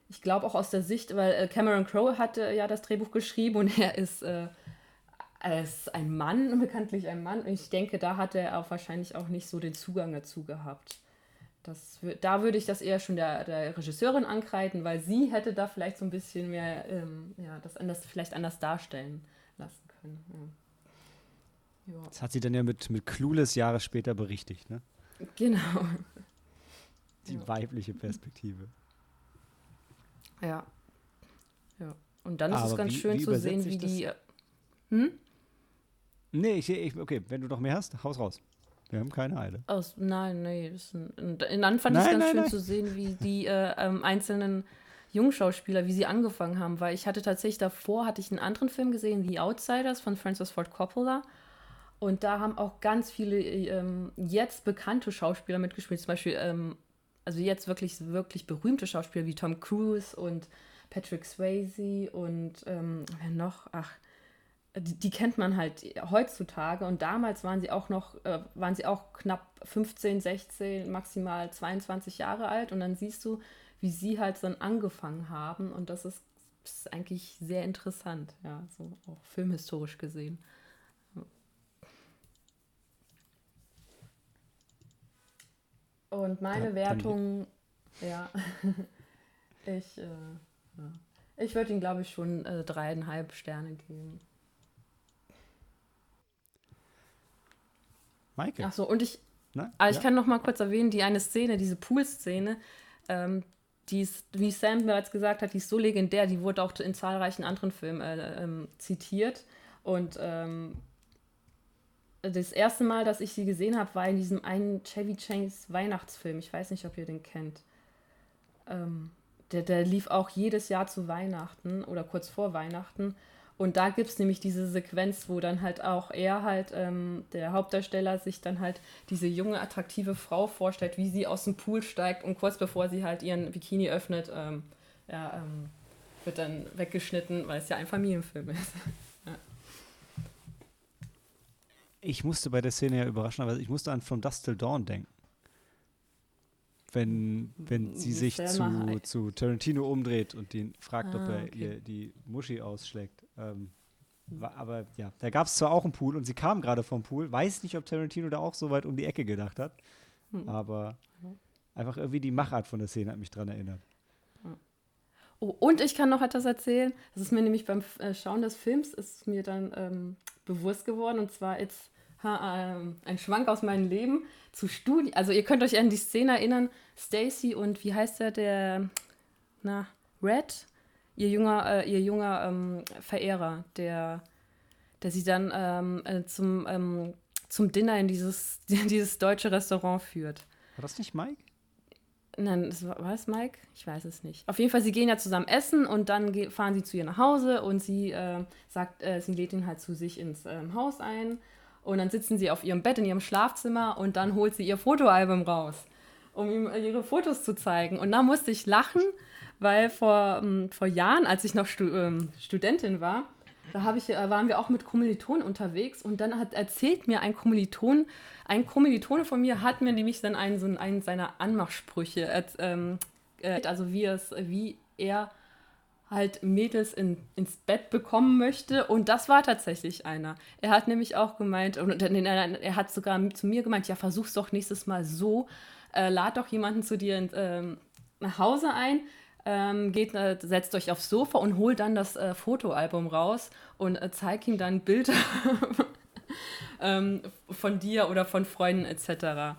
ich glaube auch aus der Sicht, weil äh, Cameron Crowe hatte ja das Drehbuch geschrieben und [laughs] er ist, äh, ist ein Mann, bekanntlich ein Mann. Und ich denke, da hat er auch wahrscheinlich auch nicht so den Zugang dazu gehabt. Das, da würde ich das eher schon der, der Regisseurin ankreiden, weil sie hätte da vielleicht so ein bisschen mehr, ähm, ja, das anders, vielleicht anders darstellen lassen können. Ja. Das hat sie dann ja mit, mit Clueless Jahre später berichtigt, ne? Genau. Die ja. weibliche Perspektive. Ja. Ja. Und dann ist Aber es ganz wie, schön wie zu sehen, wie die. Hm? Nee, ich, ich, okay, wenn du noch mehr hast, haus raus. Wir haben keine Eile. Aus, nein, nee. Das ein, dann fand ich es ganz nein, schön nein. zu sehen, wie die äh, ähm, einzelnen Jungschauspieler, wie sie angefangen haben, weil ich hatte tatsächlich davor, hatte ich einen anderen Film gesehen, The Outsiders von Francis Ford Coppola. Und da haben auch ganz viele ähm, jetzt bekannte Schauspieler mitgespielt, zum Beispiel ähm, also jetzt wirklich, wirklich berühmte Schauspieler wie Tom Cruise und Patrick Swayze und ähm, wer noch? Ach, die, die, kennt man halt heutzutage und damals waren sie auch noch, äh, waren sie auch knapp 15, 16, maximal 22 Jahre alt und dann siehst du, wie sie halt dann angefangen haben und das ist, ist eigentlich sehr interessant, ja, so auch filmhistorisch gesehen. Und meine ja, Wertung, ja, [laughs] ich, äh, ja. ich würde ihm, glaube ich, schon äh, dreieinhalb Sterne geben. Maike. Ach so, und ich, Na, aber ich ja. kann noch mal kurz erwähnen, die eine Szene, diese Pool-Szene, ähm, die ist, wie Sam bereits gesagt hat, die ist so legendär, die wurde auch in zahlreichen anderen Filmen äh, ähm, zitiert. Und ähm, das erste Mal, dass ich sie gesehen habe, war in diesem einen Chevy Chase Weihnachtsfilm. Ich weiß nicht, ob ihr den kennt. Ähm, der, der lief auch jedes Jahr zu Weihnachten oder kurz vor Weihnachten. Und da gibt es nämlich diese Sequenz, wo dann halt auch er halt, ähm, der Hauptdarsteller, sich dann halt diese junge, attraktive Frau vorstellt, wie sie aus dem Pool steigt und kurz bevor sie halt ihren Bikini öffnet, ähm, ja, ähm, wird dann weggeschnitten, weil es ja ein Familienfilm ist. Ich musste bei der Szene ja überraschen, aber ich musste an From Dust Till Dawn denken wenn, wenn sie sich zu, zu Tarantino umdreht und ihn fragt, ah, ob er okay. ihr die Muschi ausschlägt. Ähm, war, aber ja, da gab es zwar auch einen Pool und sie kam gerade vom Pool. Weiß nicht, ob Tarantino da auch so weit um die Ecke gedacht hat. Hm. Aber einfach irgendwie die Machart von der Szene hat mich daran erinnert. Oh, und ich kann noch etwas erzählen. Das ist mir nämlich beim äh, Schauen des Films ist mir dann ähm, bewusst geworden. Und zwar äh, ein Schwank aus meinem Leben zu Studien. Also ihr könnt euch an die Szene erinnern, Stacy und wie heißt der, der, na, Red, ihr junger, äh, ihr junger ähm, Verehrer, der, der sie dann ähm, äh, zum, ähm, zum Dinner in dieses, [laughs] dieses deutsche Restaurant führt. War das nicht Mike? Nein, das war, war es Mike? Ich weiß es nicht. Auf jeden Fall, sie gehen ja zusammen essen und dann fahren sie zu ihr nach Hause und sie äh, sagt, äh, sie lädt ihn halt zu sich ins ähm, Haus ein. Und dann sitzen sie auf ihrem Bett in ihrem Schlafzimmer und dann holt sie ihr Fotoalbum raus, um ihm ihre Fotos zu zeigen. Und da musste ich lachen, weil vor, ähm, vor Jahren, als ich noch Stu ähm, Studentin war, da ich, äh, waren wir auch mit Kommilitonen unterwegs und dann hat erzählt mir ein Kommiliton, ein Kommilitone von mir hat mir nämlich dann einen, so einen seiner Anmachsprüche, ähm, äh, also wie, es, wie er halt Mädels in, ins Bett bekommen möchte. Und das war tatsächlich einer. Er hat nämlich auch gemeint, und er hat sogar zu mir gemeint, ja, versuch's doch nächstes Mal so, äh, lad doch jemanden zu dir in, ähm, nach Hause ein, ähm, geht, äh, setzt euch aufs Sofa und holt dann das äh, Fotoalbum raus und äh, zeigt ihm dann Bilder [laughs] ähm, von dir oder von Freunden etc.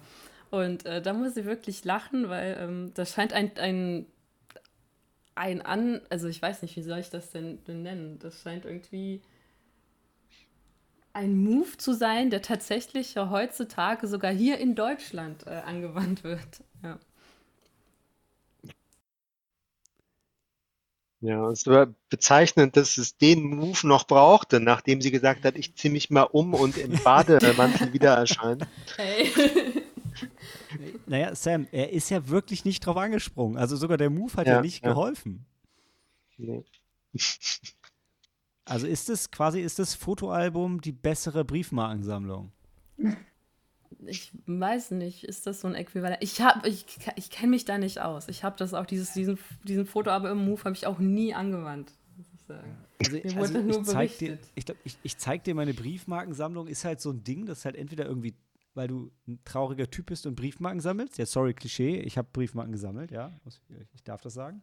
Und äh, da muss ich wirklich lachen, weil ähm, das scheint ein, ein ein an, also ich weiß nicht, wie soll ich das denn nennen? Das scheint irgendwie ein Move zu sein, der tatsächlich heutzutage sogar hier in Deutschland äh, angewandt wird. Ja. Ja, es war bezeichnend, dass es den Move noch brauchte, nachdem sie gesagt hat, ich ziehe mich mal um und im Bademantel [laughs] wieder erscheinen. Hey. Naja, Sam, er ist ja wirklich nicht drauf angesprungen. Also sogar der Move hat ja, ja nicht ja. geholfen. Nee. Also ist es quasi, ist das Fotoalbum die bessere Briefmarkensammlung? Ich weiß nicht, ist das so ein Äquivalent? Ich habe, ich, ich kenne mich da nicht aus. Ich habe das auch, dieses, diesen, diesen Fotoalbum-Move habe ich auch nie angewandt. Also, Mir also nur ich zeig dir, ich, glaub, ich, ich zeig dir meine Briefmarkensammlung, ist halt so ein Ding, das halt entweder irgendwie weil du ein trauriger Typ bist und Briefmarken sammelst. Ja, sorry, Klischee, ich habe Briefmarken gesammelt, ja, ich darf das sagen.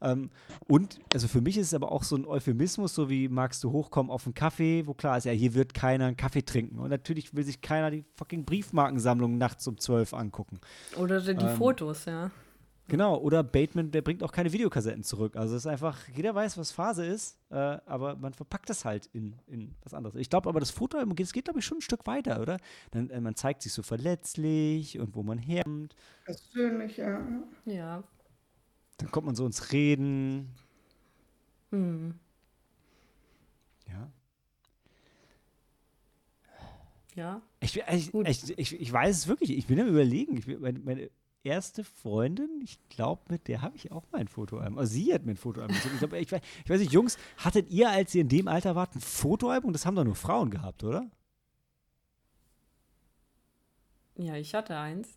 Ähm, und, also für mich ist es aber auch so ein Euphemismus, so wie magst du hochkommen auf einen Kaffee, wo klar ist, ja, hier wird keiner einen Kaffee trinken. Und natürlich will sich keiner die fucking Briefmarkensammlung nachts um zwölf angucken. Oder die ähm, Fotos, ja. Genau, oder Bateman, der bringt auch keine Videokassetten zurück. Also es ist einfach, jeder weiß, was Phase ist, äh, aber man verpackt das halt in, in was anderes. Ich glaube aber, das Foto, es geht, glaube ich, schon ein Stück weiter, oder? Dann, äh, man zeigt sich so verletzlich und wo man herkommt. Persönlich, ja. Ja. Dann kommt man so ins Reden. Hm. Ja. Ja. Ich, ich, ich, ich, ich weiß es wirklich. Ich bin am Überlegen. Ich, meine, meine erste Freundin, ich glaube, mit der habe ich auch mal ein Fotoalbum. Also sie hat mir ein Fotoalbum. Ich, glaub, ich, weiß, ich weiß nicht, Jungs, hattet ihr, als ihr in dem Alter wart, ein Fotoalbum? Das haben doch nur Frauen gehabt, oder? Ja, ich hatte eins.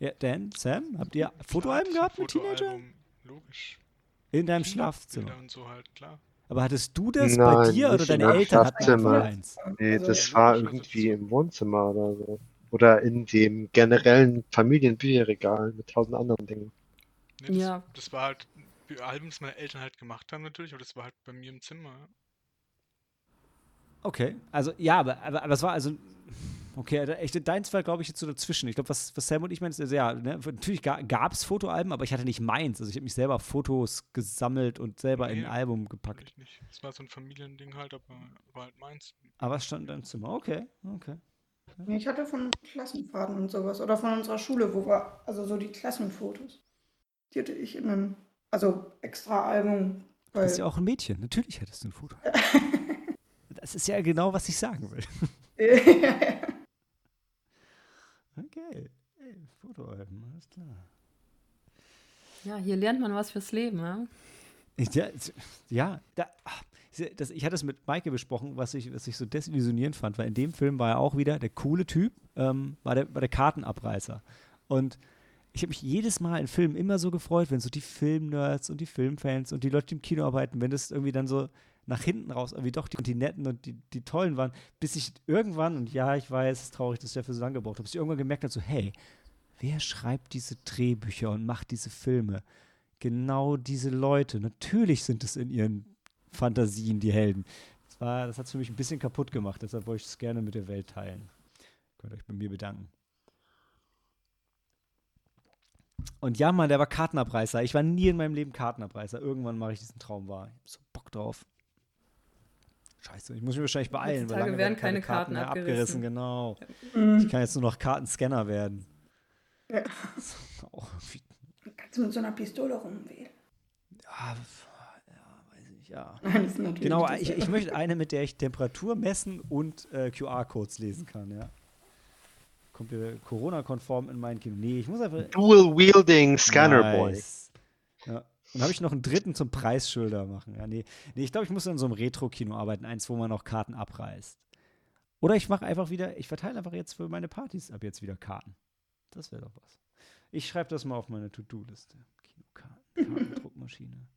Ja, Dan, Sam, habt ihr Fotoalben gehabt mit Teenager? Logisch. In deinem Schlafzimmer. Und so halt, klar. Aber hattest du das Nein, bei dir oder deine Eltern hatten eins? Nee, das war irgendwie im Wohnzimmer oder so. Oder in dem generellen Familienbücherregal mit tausend anderen Dingen. Nee, das, ja. Das war halt Alben, das meine Eltern halt gemacht haben natürlich, aber das war halt bei mir im Zimmer. Okay, also ja, aber, aber, aber es war also Okay, echt, deins war, glaube ich, jetzt so dazwischen. Ich glaube, was, was Sam und ich meinen, ist, ja, ne, natürlich gab es Fotoalben, aber ich hatte nicht meins. Also ich habe mich selber Fotos gesammelt und selber nee, in ein Album gepackt. Ich nicht. Das war so ein Familiending halt, aber war halt meins. Aber es stand in deinem Zimmer, okay, okay. Ich hatte von Klassenfahrten und sowas oder von unserer Schule, wo wir, also so die Klassenfotos. Die hatte ich in einem Also extra Album. Du bist ja auch ein Mädchen. Natürlich hättest du ein Foto. [laughs] das ist ja genau, was ich sagen will. [laughs] okay. Hey, Fotoalben, alles klar. Ja, hier lernt man was fürs Leben, ja? Ja, ja da, das, ich hatte es mit Maike besprochen, was ich, was ich so desillusionierend fand, weil in dem Film war er auch wieder der coole Typ, ähm, war, der, war der Kartenabreißer. Und ich habe mich jedes Mal in Filmen immer so gefreut, wenn so die Filmnerds und die Filmfans und die Leute, die im Kino arbeiten, wenn das irgendwie dann so nach hinten raus irgendwie doch die, die netten und die, die tollen waren, bis ich irgendwann, und ja, ich weiß, es ist traurig, dass ich dafür so lange gebraucht habe, bis ich irgendwann gemerkt habe, so, hey, wer schreibt diese Drehbücher und macht diese Filme? Genau diese Leute. Natürlich sind es in ihren Fantasien die Helden. Das, war, das hat es für mich ein bisschen kaputt gemacht, deshalb wollte ich es gerne mit der Welt teilen. Könnt euch bei mir bedanken. Und ja, Mann, der war Kartenabreißer. Ich war nie in meinem Leben Kartenabreißer. Irgendwann mache ich diesen Traum wahr. Ich hab so Bock drauf. Scheiße, ich muss mich wahrscheinlich beeilen, weil lange werden keine, Karten, Karten mehr abgerissen. abgerissen. Genau. Mhm. Ich kann jetzt nur noch Kartenscanner werden. Ja. [laughs] Kannst du mit so einer Pistole rumwählen? Ja, ja, genau, ich, ich möchte eine, mit der ich Temperatur messen und äh, QR-Codes lesen kann, ja. Kommt wieder Corona-konform in mein Kino. Nee, ich muss einfach. Dual-Wielding Scanner nice. Boy. Ja. Und habe ich noch einen dritten zum Preisschilder machen. Ja, nee. nee ich glaube, ich muss in so einem Retro-Kino arbeiten, eins, wo man noch Karten abreißt. Oder ich mache einfach wieder, ich verteile einfach jetzt für meine Partys ab jetzt wieder Karten. Das wäre doch was. Ich schreibe das mal auf meine To-Do-Liste. Kinokarten, Kartendruckmaschine.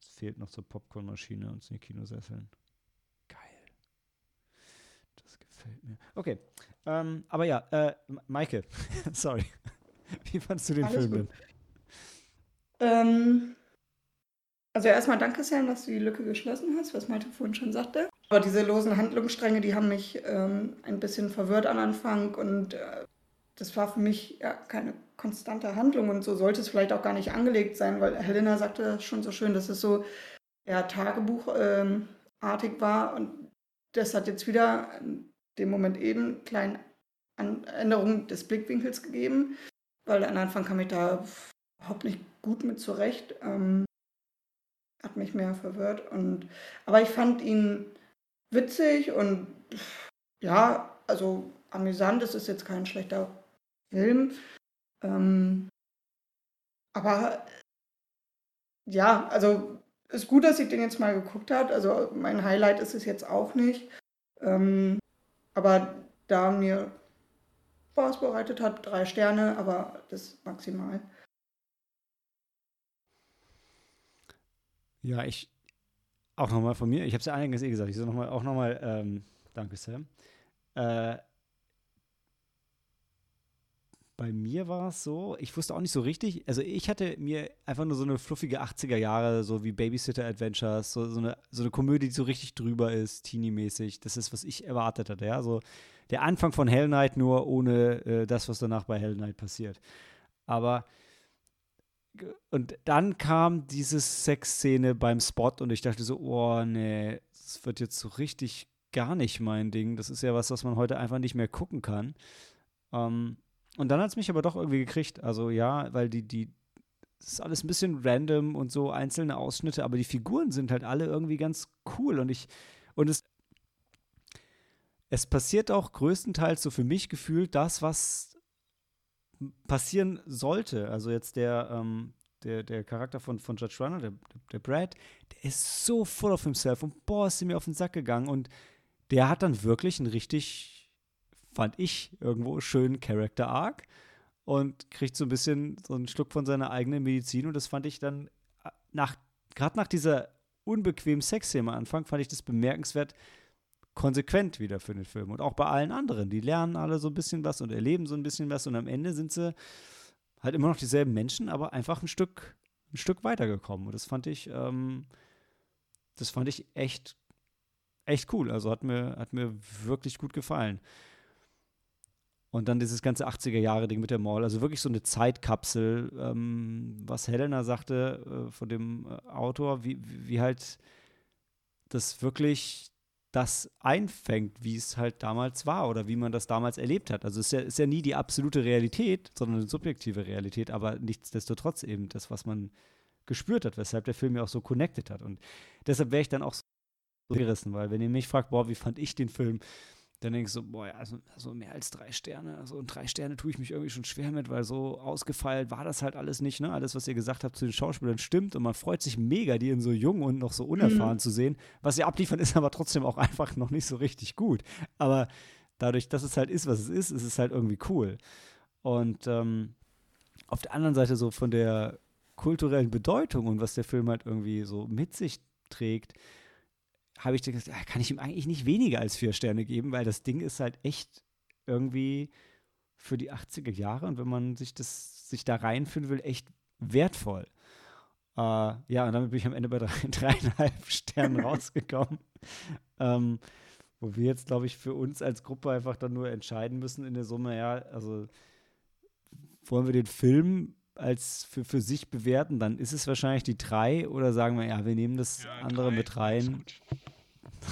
Es fehlt noch zur Popcornmaschine und zu den Kinosesseln. Geil. Das gefällt mir. Okay. Ähm, aber ja, äh, Maike, [laughs] sorry. Wie fandest du den Alles Film denn? Ähm, also erstmal danke, Sam, dass du die Lücke geschlossen hast, was Malte vorhin schon sagte. Aber diese losen Handlungsstränge, die haben mich ähm, ein bisschen verwirrt am Anfang und äh, das war für mich ja keine konstante Handlung und so sollte es vielleicht auch gar nicht angelegt sein, weil Helena sagte schon so schön, dass es so ja, Tagebuchartig ähm, war und das hat jetzt wieder in dem Moment eben kleine Änderungen des Blickwinkels gegeben, weil am Anfang kam ich da überhaupt nicht gut mit zurecht. Ähm, hat mich mehr verwirrt. Und, aber ich fand ihn witzig und ja, also amüsant. Es ist jetzt kein schlechter Film. Ähm, aber ja, also ist gut, dass ich den jetzt mal geguckt habe. Also mein Highlight ist es jetzt auch nicht. Ähm, aber da mir Spaß bereitet hat, drei Sterne, aber das maximal. Ja, ich auch nochmal von mir, ich habe es ja einiges eh gesagt, ich sage nochmal, auch nochmal, ähm, danke Sam. Äh, bei mir war es so, ich wusste auch nicht so richtig, also ich hatte mir einfach nur so eine fluffige 80er Jahre, so wie Babysitter Adventures, so, so, eine, so eine Komödie, die so richtig drüber ist, teeny-mäßig. Das ist, was ich erwartet hatte, ja. So der Anfang von Hell Knight, nur ohne äh, das, was danach bei Hell Knight passiert. Aber und dann kam diese Sexszene beim Spot und ich dachte so, oh nee, das wird jetzt so richtig gar nicht mein Ding. Das ist ja was, was man heute einfach nicht mehr gucken kann. Ähm, und dann hat es mich aber doch irgendwie gekriegt. Also ja, weil die, die, das ist alles ein bisschen random und so einzelne Ausschnitte, aber die Figuren sind halt alle irgendwie ganz cool und ich, und es, es passiert auch größtenteils so für mich gefühlt das, was passieren sollte. Also jetzt der, ähm, der, der Charakter von, von Judge Runner, der, der Brad, der ist so full of himself und boah, ist mir auf den Sack gegangen und der hat dann wirklich einen richtig, fand ich, irgendwo schönen Character Arc und kriegt so ein bisschen so einen Schluck von seiner eigenen Medizin und das fand ich dann äh, nach, gerade nach dieser unbequemen Sexszene am Anfang, fand ich das bemerkenswert, konsequent wieder für den Film. Und auch bei allen anderen. Die lernen alle so ein bisschen was und erleben so ein bisschen was und am Ende sind sie halt immer noch dieselben Menschen, aber einfach ein Stück, ein Stück weitergekommen. Und das fand ich, ähm, das fand ich echt, echt cool. Also hat mir, hat mir wirklich gut gefallen. Und dann dieses ganze 80er-Jahre-Ding mit der Mall, also wirklich so eine Zeitkapsel, ähm, was Helena sagte äh, von dem äh, Autor, wie, wie halt das wirklich das einfängt, wie es halt damals war oder wie man das damals erlebt hat. Also es ist ja, ist ja nie die absolute Realität, sondern eine subjektive Realität, aber nichtsdestotrotz eben das, was man gespürt hat, weshalb der Film ja auch so connected hat. Und deshalb wäre ich dann auch so gerissen, weil wenn ihr mich fragt, boah, wie fand ich den Film, dann denke ich so, boah, also, also mehr als drei Sterne. Also und drei Sterne tue ich mich irgendwie schon schwer mit, weil so ausgefeilt war das halt alles nicht. Ne? Alles, was ihr gesagt habt zu den Schauspielern, stimmt und man freut sich mega, die in so jung und noch so unerfahren mhm. zu sehen. Was sie abliefern, [laughs] ist aber trotzdem auch einfach noch nicht so richtig gut. Aber dadurch, dass es halt ist, was es ist, ist es halt irgendwie cool. Und ähm, auf der anderen Seite so von der kulturellen Bedeutung und was der Film halt irgendwie so mit sich trägt, habe ich gedacht, ja, kann ich ihm eigentlich nicht weniger als vier Sterne geben, weil das Ding ist halt echt irgendwie für die 80er Jahre und wenn man sich das sich da reinfühlen will, echt wertvoll. Äh, ja, und damit bin ich am Ende bei drei, [laughs] dreieinhalb Sternen rausgekommen. [laughs] ähm, wo wir jetzt, glaube ich, für uns als Gruppe einfach dann nur entscheiden müssen in der Summe, ja, also wollen wir den Film als für, für sich bewerten, dann ist es wahrscheinlich die drei oder sagen wir, ja, wir nehmen das ja, andere drei, mit rein.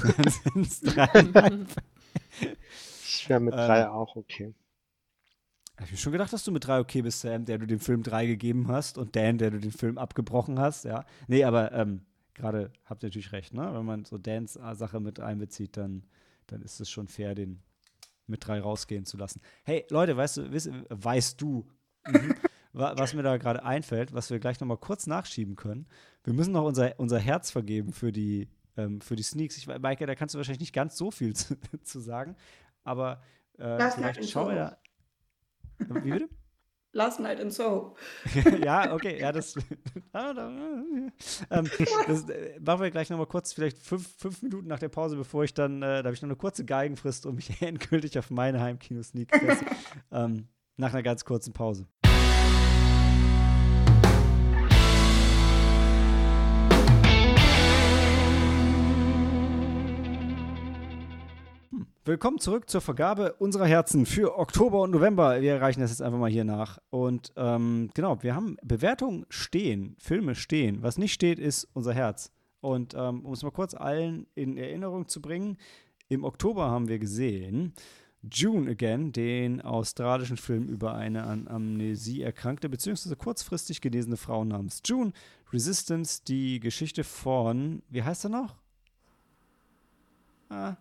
dann sind es dreieinhalb. Ich wäre mit drei ähm, auch okay. Hab ich mir schon gedacht, dass du mit drei okay bist, Sam, der du dem Film drei gegeben hast und Dan, der du den Film abgebrochen hast, ja. Nee, aber ähm, gerade habt ihr natürlich recht, ne? Wenn man so Dans Sache mit einbezieht, dann, dann ist es schon fair, den mit drei rausgehen zu lassen. Hey, Leute, weißt du, weißt, weißt du, mhm was mir da gerade einfällt, was wir gleich nochmal kurz nachschieben können. Wir müssen noch unser, unser Herz vergeben für die, ähm, für die Sneaks. Ich, Maike, da kannst du wahrscheinlich nicht ganz so viel zu, [laughs] zu sagen, aber äh, vielleicht schauen wir da. Wie bitte? Last Night in Soho. [laughs] ja, okay, ja, das, [laughs] ähm, das äh, machen wir gleich nochmal kurz, vielleicht fünf, fünf Minuten nach der Pause, bevor ich dann, äh, da habe ich noch eine kurze Geigenfrist, um mich endgültig auf meine Heimkino-Sneak ähm, nach einer ganz kurzen Pause. Willkommen zurück zur Vergabe unserer Herzen für Oktober und November. Wir erreichen das jetzt einfach mal hier nach. Und ähm, genau, wir haben Bewertungen stehen, Filme stehen. Was nicht steht, ist unser Herz. Und ähm, um es mal kurz allen in Erinnerung zu bringen, im Oktober haben wir gesehen June Again, den australischen Film über eine an Amnesie erkrankte bzw. kurzfristig genesene Frau namens June. Resistance, die Geschichte von, wie heißt er noch? Ah.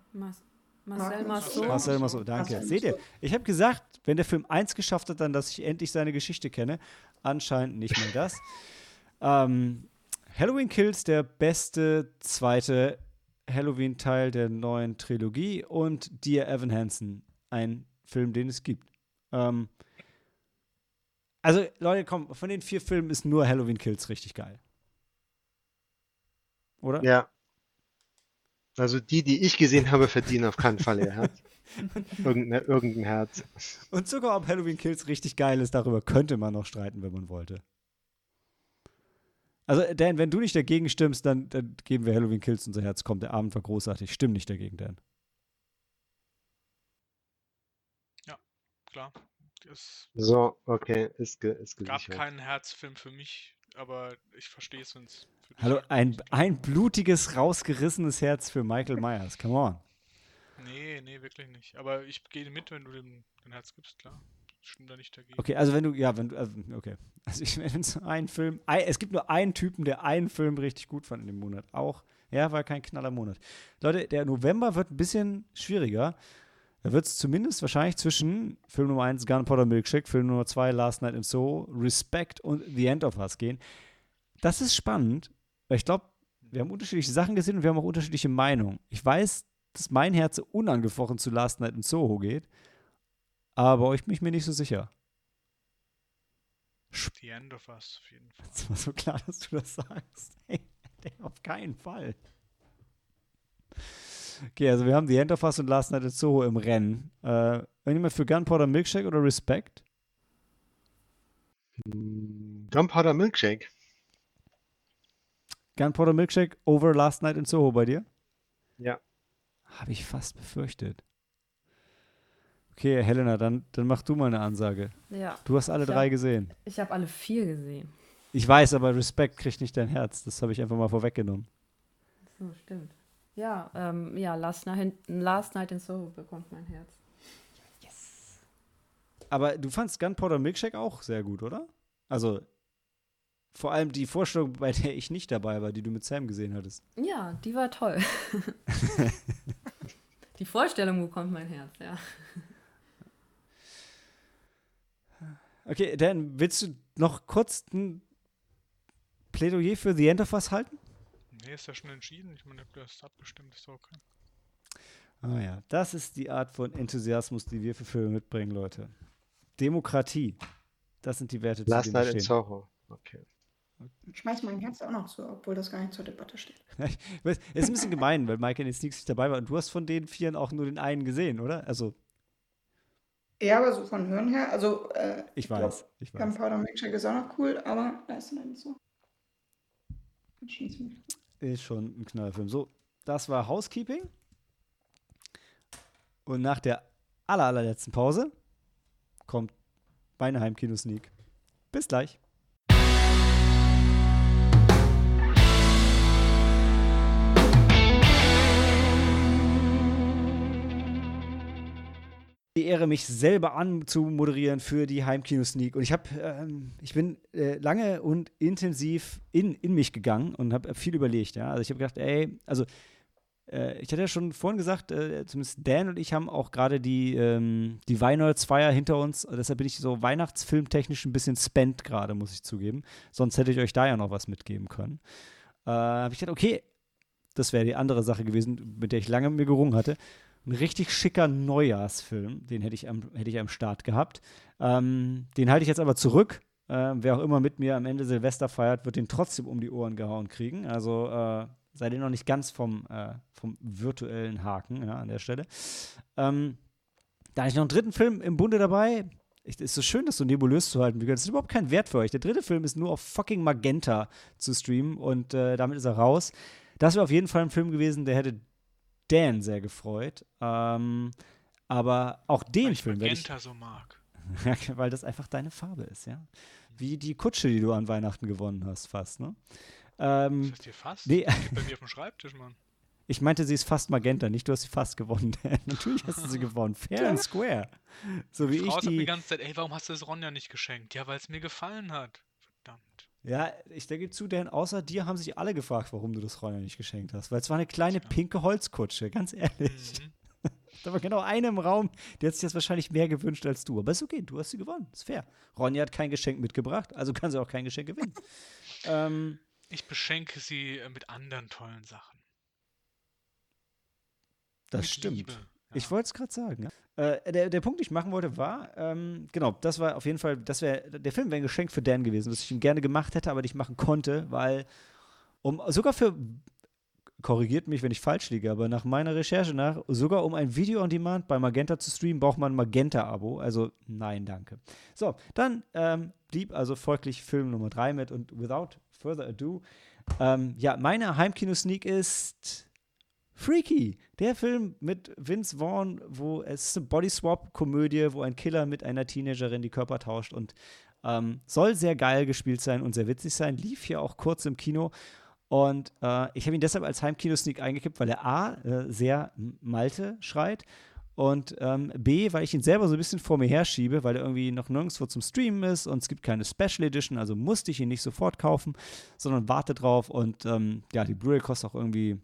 Marcel Marceau. Marcel Marceau, danke. Marcel Seht ihr, ich habe gesagt, wenn der Film eins geschafft hat, dann, dass ich endlich seine Geschichte kenne. Anscheinend nicht mehr das. [laughs] ähm, Halloween Kills, der beste zweite Halloween-Teil der neuen Trilogie und Dear Evan Hansen, ein Film, den es gibt. Ähm, also, Leute, komm, von den vier Filmen ist nur Halloween Kills richtig geil. Oder? Ja, also die, die ich gesehen habe, verdienen auf keinen Fall ihr [laughs] Herz. Irgendein, irgendein Herz. Und sogar ob Halloween Kills richtig geil ist, darüber könnte man noch streiten, wenn man wollte. Also, Dan, wenn du nicht dagegen stimmst, dann, dann geben wir Halloween Kills unser Herz. Kommt, der Abend war großartig. Stimm nicht dagegen, Dan. Ja, klar. Es so, okay, ist, ge ist gesichert. gab keinen Herzfilm für mich, aber ich verstehe es, wenn es Hallo, ein, ein blutiges, rausgerissenes Herz für Michael Myers. Come on. Nee, nee, wirklich nicht. Aber ich gehe mit, wenn du dem dein Herz gibst, klar. Stimmt da nicht dagegen. Okay, also wenn du, ja, wenn du, also, okay. [laughs] Also ich, wenn es einen Film, es gibt nur einen Typen, der einen Film richtig gut fand in dem Monat. Auch, ja, war kein knaller Monat. Leute, der November wird ein bisschen schwieriger. Da wird es zumindest wahrscheinlich zwischen Film Nummer 1 Gunpowder Milkshake, Film Nummer 2 Last Night in Soho, Respect und The End of Us gehen. Das ist spannend, weil ich glaube, wir haben unterschiedliche Sachen gesehen und wir haben auch unterschiedliche Meinungen. Ich weiß, dass mein Herz unangefochten zu Last Night in Soho geht, aber euch bin ich mir nicht so sicher. The End of Us, auf jeden Fall. Es war so klar, dass du das sagst. [laughs] Hey, auf keinen Fall. Okay, also wir haben The End of Us und Last Night in Soho im Rennen. Äh, irgendjemand für Gunpowder Milkshake oder Respect? Gunpowder Milkshake. Gunpowder Milkshake over Last Night in Soho bei dir? Ja. Habe ich fast befürchtet. Okay, Helena, dann, dann mach du mal eine Ansage. Ja. Du hast alle ich drei hab, gesehen. Ich habe alle vier gesehen. Ich weiß, aber Respekt kriegt nicht dein Herz. Das habe ich einfach mal vorweggenommen. So, stimmt. Ja, ähm, ja, Last Night, Last Night in Soho bekommt mein Herz. Yes. Aber du fandst Gunpowder Milkshake auch sehr gut, oder? Also vor allem die Vorstellung, bei der ich nicht dabei war, die du mit Sam gesehen hattest. Ja, die war toll. [laughs] die Vorstellung bekommt mein Herz, ja. Okay, dann willst du noch kurz ein Plädoyer für The End of Us halten? Nee, ist ja schon entschieden. Ich meine, du hast abgestimmt, ist okay. Ah ja, das ist die Art von Enthusiasmus, die wir für Filme mitbringen, Leute. Demokratie. Das sind die Werte, Last zu denen Night in Soho. Okay. Ich schmeiß mein Herz auch noch zu, obwohl das gar nicht zur Debatte steht. [laughs] Es ist ein bisschen gemein, weil Michael jetzt nicht dabei war und du hast von den Vieren auch nur den einen gesehen, oder? Also. Ja, aber so von Hören her, also. Äh, ich, weiß, glaub, ich weiß. Gunpowder Milkshake ist auch noch cool, aber da ist dann so. Ist schon ein Knallfilm. So, das war Housekeeping. Und nach der aller, allerletzten Pause kommt meine Heimkino-Sneak. Bis gleich. Die Ehre, mich selber anzumoderieren für die Heimkino-Sneak. Und ich habe, ähm, ich bin äh, lange und intensiv in, in mich gegangen und habe viel überlegt. Ja? Also ich habe gedacht, ey, also äh, ich hatte ja schon vorhin gesagt, äh, zumindest Dan und ich haben auch gerade die, ähm, die Weihnachtsfeier hinter uns. Deshalb bin ich so weihnachtsfilmtechnisch ein bisschen spent gerade, muss ich zugeben. Sonst hätte ich euch da ja noch was mitgeben können. Äh, habe ich gedacht, okay, das wäre die andere Sache gewesen, mit der ich lange mir gerungen hatte ein richtig schicker Neujahrsfilm. Den hätte ich am, hätte ich am Start gehabt. Ähm, den halte ich jetzt aber zurück. Äh, wer auch immer mit mir am Ende Silvester feiert, wird den trotzdem um die Ohren gehauen kriegen. Also äh, seid ihr noch nicht ganz vom, äh, vom virtuellen Haken ja, an der Stelle. Ähm, da habe ich noch einen dritten Film im Bunde dabei. Es ist so schön, das so nebulös zu halten. Das ist überhaupt kein Wert für euch. Der dritte Film ist nur auf fucking Magenta zu streamen und äh, damit ist er raus. Das wäre auf jeden Fall ein Film gewesen, der hätte Dan sehr gefreut. Ähm, aber auch den weil ich Film werde ich so mag. [laughs] weil das einfach deine Farbe ist, ja. Wie die Kutsche, die du an Weihnachten gewonnen hast, fast, ne? Ähm, ist das dir fast? Nee. Bei mir auf dem Schreibtisch, Mann. [laughs] Ich meinte, sie ist fast Magenta, nicht du hast sie fast gewonnen. [laughs] Natürlich hast du sie gewonnen. Fair and square. So wie Frau ich die. die ganze Zeit, ey, warum hast du das Ronja nicht geschenkt? Ja, weil es mir gefallen hat. Ja, ich denke zu, denn außer dir haben sich alle gefragt, warum du das Ronja nicht geschenkt hast. Weil es war eine kleine ja. pinke Holzkutsche, ganz ehrlich. Mhm. [laughs] da war genau einer im Raum, der hat sich das wahrscheinlich mehr gewünscht als du. Aber ist okay, du hast sie gewonnen. Ist fair. Ronja hat kein Geschenk mitgebracht, also kann sie auch kein Geschenk gewinnen. [laughs] ähm, ich beschenke sie äh, mit anderen tollen Sachen. Das mit stimmt. Liebe. Ich wollte es gerade sagen. Äh, der, der Punkt, den ich machen wollte, war, ähm, genau, das war auf jeden Fall, das wäre, der Film wäre ein Geschenk für Dan gewesen, was ich ihm gerne gemacht hätte, aber nicht machen konnte, weil, um sogar für, korrigiert mich, wenn ich falsch liege, aber nach meiner Recherche nach, sogar um ein Video on Demand bei Magenta zu streamen, braucht man ein Magenta-Abo. Also nein, danke. So, dann ähm, blieb also folglich Film Nummer 3 mit und without further ado, ähm, ja, meine Heimkino-Sneak ist Freaky, der Film mit Vince Vaughn, wo es ist eine Body-Swap-Komödie, wo ein Killer mit einer Teenagerin die Körper tauscht und ähm, soll sehr geil gespielt sein und sehr witzig sein. Lief hier auch kurz im Kino. Und äh, ich habe ihn deshalb als Heimkino-Sneak eingekippt, weil er A, äh, sehr Malte schreit und ähm, B, weil ich ihn selber so ein bisschen vor mir herschiebe, weil er irgendwie noch nirgendwo zum Streamen ist und es gibt keine Special Edition, also musste ich ihn nicht sofort kaufen, sondern warte drauf und ähm, ja, die Blu-ray kostet auch irgendwie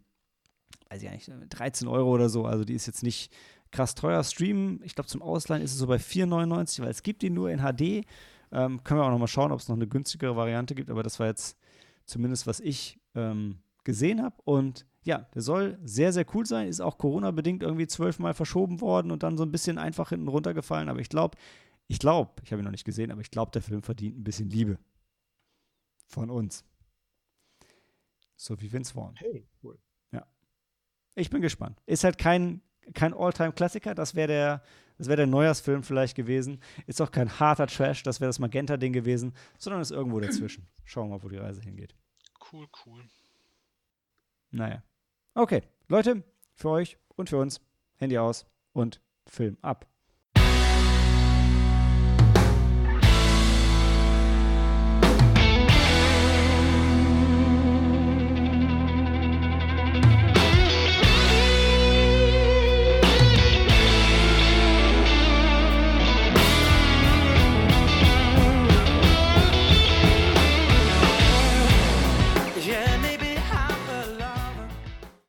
weiß ich nicht, 13 Euro oder so. Also die ist jetzt nicht krass teuer. Streamen, ich glaube zum Ausleihen ist es so bei 4,99, weil es gibt die nur in HD. Ähm, können wir auch noch mal schauen, ob es noch eine günstigere Variante gibt. Aber das war jetzt zumindest, was ich ähm, gesehen habe. Und ja, der soll sehr, sehr cool sein. Ist auch Corona-bedingt irgendwie zwölfmal verschoben worden und dann so ein bisschen einfach hinten runtergefallen. Aber ich glaube, ich glaube, ich habe ihn noch nicht gesehen, aber ich glaube, der Film verdient ein bisschen Liebe. Von uns. So wie Vince Vaughn. Hey, cool. Ich bin gespannt. Ist halt kein, kein All-Time-Klassiker, das wäre der, das der Neujahrsfilm vielleicht gewesen. Ist auch kein harter Trash, das wäre das Magenta-Ding gewesen, sondern ist irgendwo dazwischen. Schauen wir mal, wo die Reise hingeht. Cool, cool. Naja. Okay, Leute, für euch und für uns, Handy aus und Film ab.